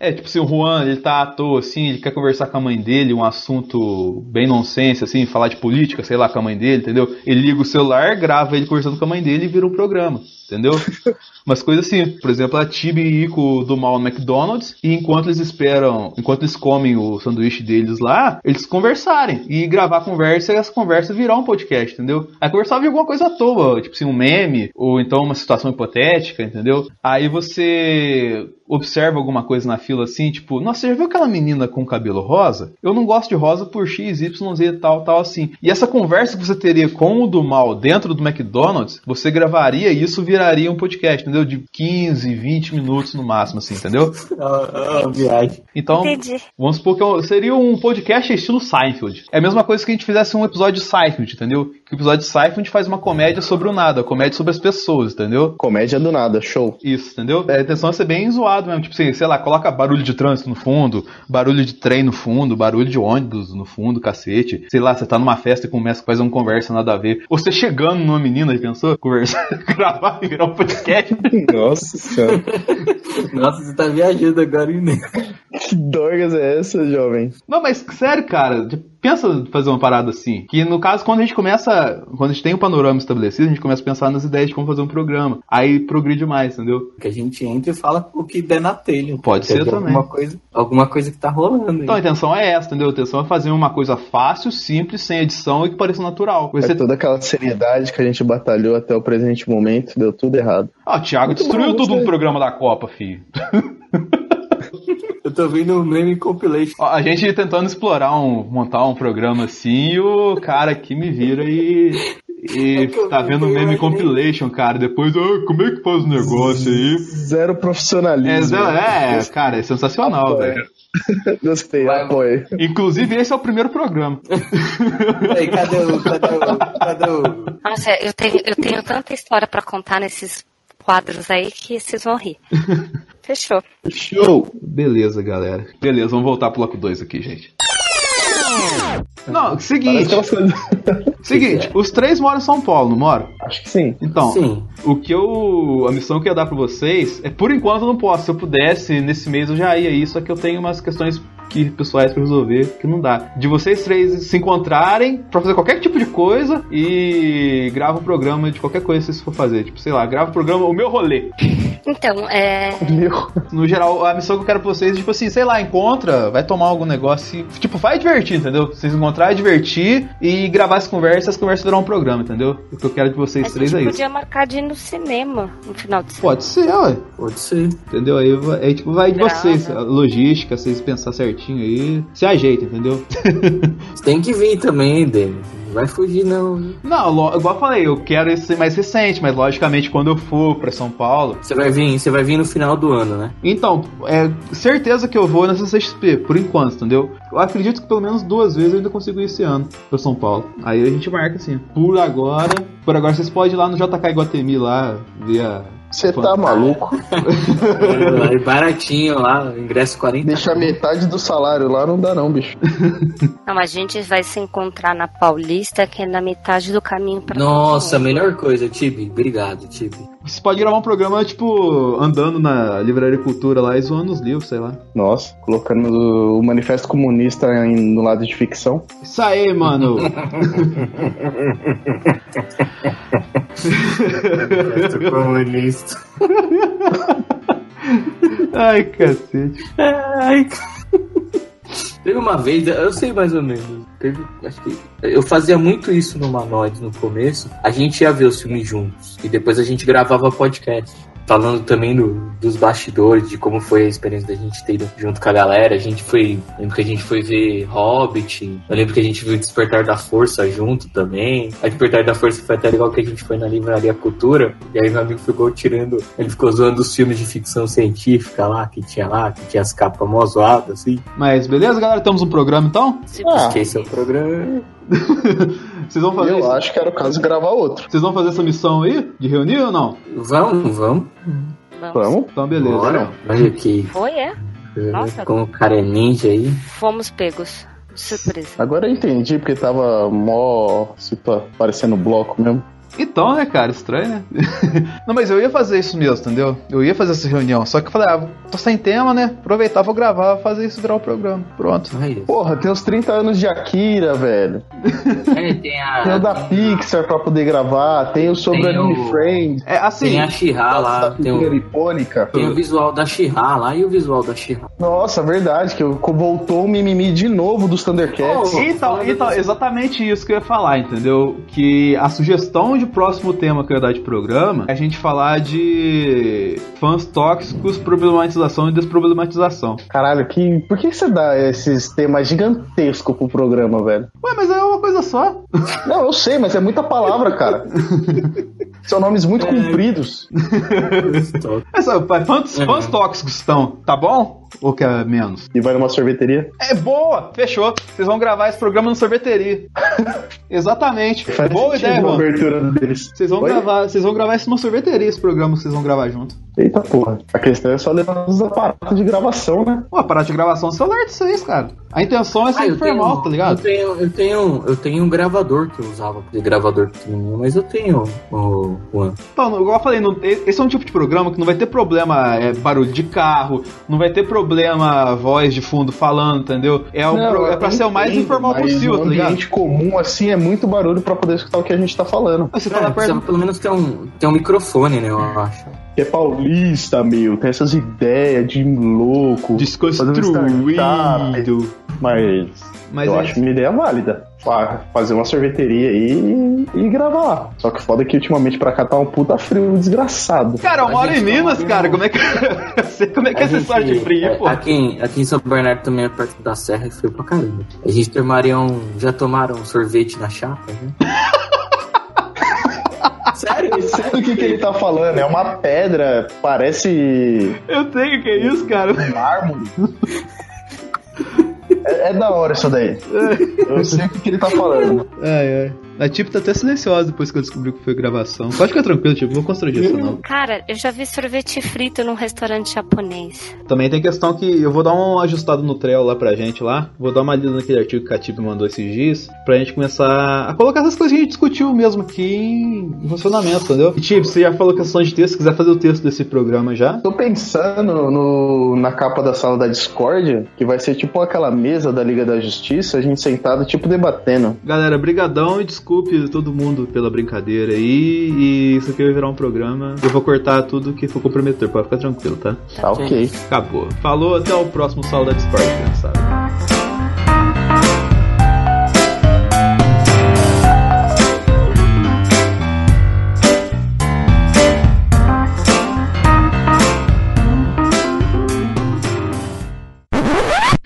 É, tipo assim, o Juan, ele tá à toa, assim, ele quer conversar com a mãe dele, um assunto bem nonsense, assim, falar de política, sei lá, com a mãe dele, entendeu? Ele liga o celular, grava ele conversando com a mãe dele e vira um programa, entendeu? [laughs] Umas coisas assim, por exemplo, a Tibi e Ico do mal no McDonald's, e enquanto eles esperam, enquanto eles comem o sanduíche deles lá, eles conversarem, e gravar a conversa, e essa conversa virar um podcast, entendeu? Aí conversava de alguma coisa à toa, Tipo assim, um meme, ou então uma situação hipotética, entendeu? Aí você observa alguma coisa na fila assim, tipo, nossa, você já viu aquela menina com cabelo rosa? Eu não gosto de rosa por X, Y, Z, tal, tal, assim. E essa conversa que você teria com o do mal dentro do McDonald's, você gravaria e isso viraria um podcast, entendeu? De 15, 20 minutos no máximo, assim, entendeu? [laughs] Ah, viagem. Então, Entendi. vamos supor que seria um podcast estilo Seinfeld. É a mesma coisa que a gente fizesse um episódio de Seinfeld, entendeu? Que o episódio de Seinfeld faz uma comédia sobre o nada, comédia sobre as pessoas, entendeu? Comédia do nada, show. Isso, entendeu? A intenção é ser bem zoado mesmo. Tipo assim, sei lá, coloca barulho de trânsito no fundo, barulho de trem no fundo, barulho de ônibus no fundo, cacete. Sei lá, você tá numa festa e começa a fazer uma conversa nada a ver. Ou você chegando numa menina, pensou? Conversar, [laughs] gravar e virar um podcast. Nossa senhora. Nossa, você tá viajando agora, hein? Que dorgas é essa, jovem? Não, mas sério, cara, pensa em fazer uma parada assim. Que no caso, quando a gente começa, quando a gente tem o panorama estabelecido, a gente começa a pensar nas ideias de como fazer um programa. Aí progride mais, entendeu? Que a gente entra e fala o que der na telha. Pode ser também. Alguma coisa, alguma coisa que tá rolando. Então a intenção é essa, entendeu? A intenção é fazer uma coisa fácil, simples, sem edição e que pareça natural. Você... É toda aquela seriedade que a gente batalhou até o presente momento, deu tudo errado. Ah, o Thiago Muito destruiu bom, tudo no programa da Copa, filho. [laughs] [laughs] Eu tô vendo o meme compilation. Ó, A gente tentando explorar um, montar um programa assim e o cara aqui me vira e. E É tá vendo meme imaginei. compilation, cara. Depois, ah, como é que faz o negócio aí? Zero É, profissionalismo. é, cara, é sensacional, Apoio. velho. [laughs] Gostei, Vai, apoio. Inclusive, esse é o primeiro programa. [laughs] Aí, cadê o. Cadê o. Cadê o. Nossa, eu tenho, eu tenho tanta história pra contar nesses quadros aí que vocês vão rir. Fechou. Show! Beleza, galera. Beleza, vamos voltar pro bloco 2 aqui, gente. Não, seguinte, [laughs] seguinte, os três moram em São Paulo, não moram? Acho que sim. Então, Sim. o que eu. A missão que eu ia dar pra vocês é por enquanto eu não posso. Se eu pudesse, nesse mês eu já ia aí, só que eu tenho umas questões que pessoais pra resolver que não dá. De vocês três se encontrarem pra fazer qualquer tipo de coisa e grava um programa de qualquer coisa que vocês for fazer. Tipo, sei lá, grava o programa, o meu rolê. Então, é. Meu. No geral, a missão que eu quero pra vocês é, tipo assim, sei lá, encontra, vai tomar algum negócio e, tipo, vai divertir, entendeu? Vocês encontrar, divertir e gravar as conversas, as conversas virar um programa, entendeu? O que eu quero de vocês A três gente é isso. podia marcar de ir no cinema no final de semana. Pode ser, ué. Pode ser. Entendeu? Aí, aí tipo, vai de Grava. vocês, a logística, vocês pensar certinho aí, se ajeita, entendeu? Você [laughs] tem que vir também, Denis. Não vai fugir, não. Não, igual eu falei, eu quero isso ser mais recente, mas logicamente quando eu for pra São Paulo. Você vai vir, você vai vir no final do ano, né? Então, é certeza que eu vou na CCXP, por enquanto, entendeu? Eu acredito que pelo menos duas vezes eu ainda consigo ir esse ano pra São Paulo. Aí a gente marca assim. Por agora, por agora vocês podem ir lá no JK Iguatemi lá, ver a. Você tá maluco? É baratinho lá, ingresso 40. Deixar metade do salário lá não dá, não, bicho. [laughs] Não, a gente vai se encontrar na Paulista, que é na metade do caminho pra Nossa, melhor coisa, Tibi. Obrigado, Tibi. Você pode gravar um programa, tipo, andando na Livraria Cultura lá e zoando os livros, sei lá. Nossa, colocando o manifesto comunista em- no lado de ficção. Isso aí, mano! [laughs] [laughs] comunista. [laughs] Ai, cacete. Ai, Teve uma vez, eu sei mais ou menos. Teve, acho que eu fazia muito isso no Manoide no começo. A gente ia ver os filmes juntos e depois a gente gravava podcast. Falando também do- dos bastidores, de como foi a experiência da gente ter ido junto com a galera. A gente foi. Lembro que a gente foi ver Hobbit. Eu lembro que a gente viu Despertar da Força junto também. A Despertar da Força foi até legal que a gente foi na Livraria Cultura. E aí meu amigo ficou tirando. Ele ficou zoando os filmes de ficção científica lá, que tinha lá, que tinha as capas mó zoadas, assim. Mas beleza, galera? Temos um programa então? Ah, é o programa. [laughs] Vocês vão fazer eu isso? acho que era o caso de gravar outro. Vocês vão fazer essa missão aí? De reunir ou não? Vamos, vamos. Vamos. Vamos? Então beleza. Bora. Olha aqui. Foi, é? Nossa. Como o cara é ninja aí. Fomos pegos. De surpresa. Agora eu entendi, porque tava mó. Parecendo bloco mesmo. Então, né, cara? Estranho, né? [laughs] não, mas eu ia fazer isso mesmo, entendeu? Eu ia fazer essa reunião. Só que eu falei, ah, tô sem tema, né? Aproveitar, vou gravar, fazer isso virar o programa. Pronto. Aí. Porra, tem os 30 anos de Akira, velho. É, tem a. Tem o da Pixar pra poder gravar. Tem o sobre Tem Anime o- Friends. É assim. Tem a Shihá lá. Tem o, icônica. tem o visual da Shihá lá e o visual da Shihá. Nossa, verdade, que voltou o mimimi de novo dos Thundercats. Oh. Então, então, exatamente isso que eu ia falar, entendeu? Que a sugestão hoje o próximo tema que eu ia dar de programa é a gente falar de fãs tóxicos, problematização e desproblematização. Caralho, que, por que você dá esses temas gigantescos pro programa, velho? Ué, mas é uma coisa só. Não, eu sei, mas é muita palavra, cara. [laughs] São nomes muito compridos. [laughs] Essa, fãs, fãs tóxicos estão, tá bom? Ou quer menos? E vai numa sorveteria? É boa! Fechou. Vocês vão gravar esse programa no sorveteria. [laughs] Exatamente. Faz Boa ideia, mano. abertura deles. Vocês vão Oi? gravar, vocês vão gravar isso numa sorveteria, esse programa que vocês vão gravar junto. Eita porra. A questão é só levar os aparatos de gravação, né? Pô, aparato de gravação é celular de vocês, cara. A intenção é Ah, ser tenho, informal, tá ligado? Eu tenho, eu tenho, eu tenho um gravador que eu usava, de gravador pequenininho, mas eu tenho o One. Então, igual eu falei, não- esse é um tipo de programa que não vai ter problema é, barulho de carro, não vai ter problema voz de fundo falando, entendeu? É, o Não, pro- é pra ser o mais entendo, informal possível, tá ligado? ambiente comum, assim, é muito barulho pra poder escutar o que a gente tá falando. Você É, fala perto. pelo menos ter um, ter um microfone, né, eu acho. Que é paulista, meu. Tem essas ideias de louco. Desconstruído. Mas, Mas eu é acho uma ideia válida. Fa- Fazer uma sorveteria aí e, e gravar lá. Só que foda que ultimamente pra cá tá um puta frio desgraçado. Cara, eu A moro em tá Minas, ouvindo- cara. Como é que. [laughs] como é que é A essa gente- história de frio, é, pô? Aqui, em- aqui em São Bernardo também é perto da serra, é frio pra caramba. A gente tomaria um. Já tomaram um sorvete na chapa, né? [laughs] Sério? Eu sei do que, que ele tá falando. É uma pedra, parece Eu tenho, que é isso, cara? mármore. [laughs] É, é da hora isso daí. Eu sei o que, que ele tá falando. Ai, ai. A Tipo tá até silenciosa depois que eu descobri que foi gravação. Pode ficar tranquilo, Tipo, não vou constranger isso não. Cara, eu já vi sorvete frito num restaurante japonês. Também tem questão que eu vou dar um ajustado no Trello lá pra gente lá. Vou dar uma lida naquele artigo que a Tip mandou esses dias. Pra gente começar a colocar essas coisas que a gente discutiu mesmo aqui em funcionamento, entendeu? E Tip, você já falou questão de texto, se quiser fazer o texto desse programa já. Tô pensando no, na capa da sala da Discord, que vai ser tipo aquela mesa da Liga da Justiça, a gente sentado, tipo, debatendo. Galera, brigadão e desculpe todo mundo pela brincadeira aí. E isso aqui vai virar um programa. Eu vou cortar tudo que for comprometer, pode ficar tranquilo, tá? Tá ok. Acabou. Falou, até o próximo sala da Discord, criançada.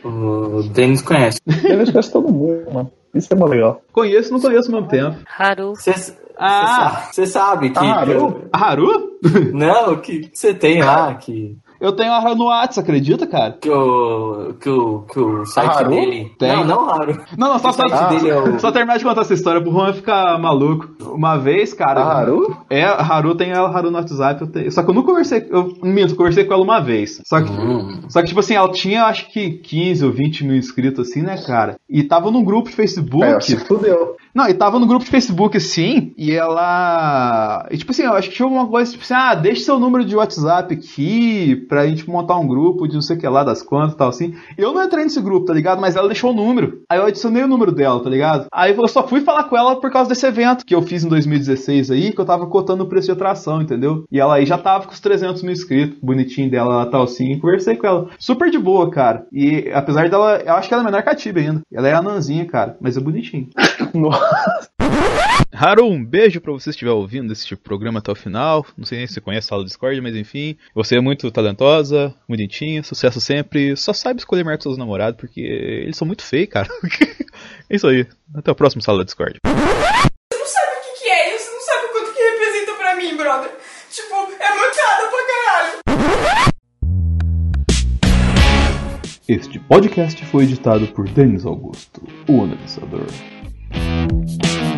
O Denis conhece. Ele esquece todo mundo, mano. Isso é mó legal. Conheço, não conheço ao mesmo tempo. Haru. Você Ah! sabe que. Ah, eu- Haru? Haru? não, que você tem lá, que. Eu tenho a Haru no WhatsApp, acredita, cara? Que o. Que o, que o site Haru? dele. Tem. Não, não Haru. Não, não, só, O site dele é o. só terminar de contar essa história pro Juan ficar maluco. Uma vez, cara. A Haru? É, a Haru tem a Haru no WhatsApp. eu tenho- Só que eu nunca conversei. Eu minto, conversei com ela uma vez. Só que, Hum. só que, tipo assim, ela tinha acho que 15 ou 20 mil inscritos, assim, né, cara? E tava num grupo de Facebook. É, se fudeu. Não, e tava no grupo de Facebook assim, e ela. E tipo assim, eu acho que tinha alguma coisa, tipo assim, ah, deixa seu número de WhatsApp aqui pra gente montar um grupo de não sei o que lá das quantas e tal, assim. Eu não entrei nesse grupo, tá ligado? Mas ela deixou o número. Aí eu adicionei o número dela, tá ligado? Aí eu só fui falar com ela por causa desse evento que eu fiz em 2016 aí, que eu tava cotando o preço de atração, entendeu? E ela aí já tava com os 300 mil inscritos, bonitinho dela tal assim, e conversei com ela. Super de boa, cara. E apesar dela, eu acho que ela é menor que a Tiba ainda. Ela é anãzinha, cara, mas é bonitinho. [coughs] [coughs] [laughs] Haru, um beijo pra você estiver ouvindo esse tipo programa até o final. Não sei nem se você conhece a sala do Discord, mas enfim. Você é muito talentosa, bonitinha, sucesso sempre. Só sabe escolher melhor seus namorados, porque eles são muito feios, cara. [laughs] é isso aí. Até o próximo sala da Discord. Você não sabe o que, que é isso, não sabe o quanto que representa pra mim, brother. Tipo, é mancada pra caralho. Este podcast foi editado por Denis Augusto, o analisador. Thank you.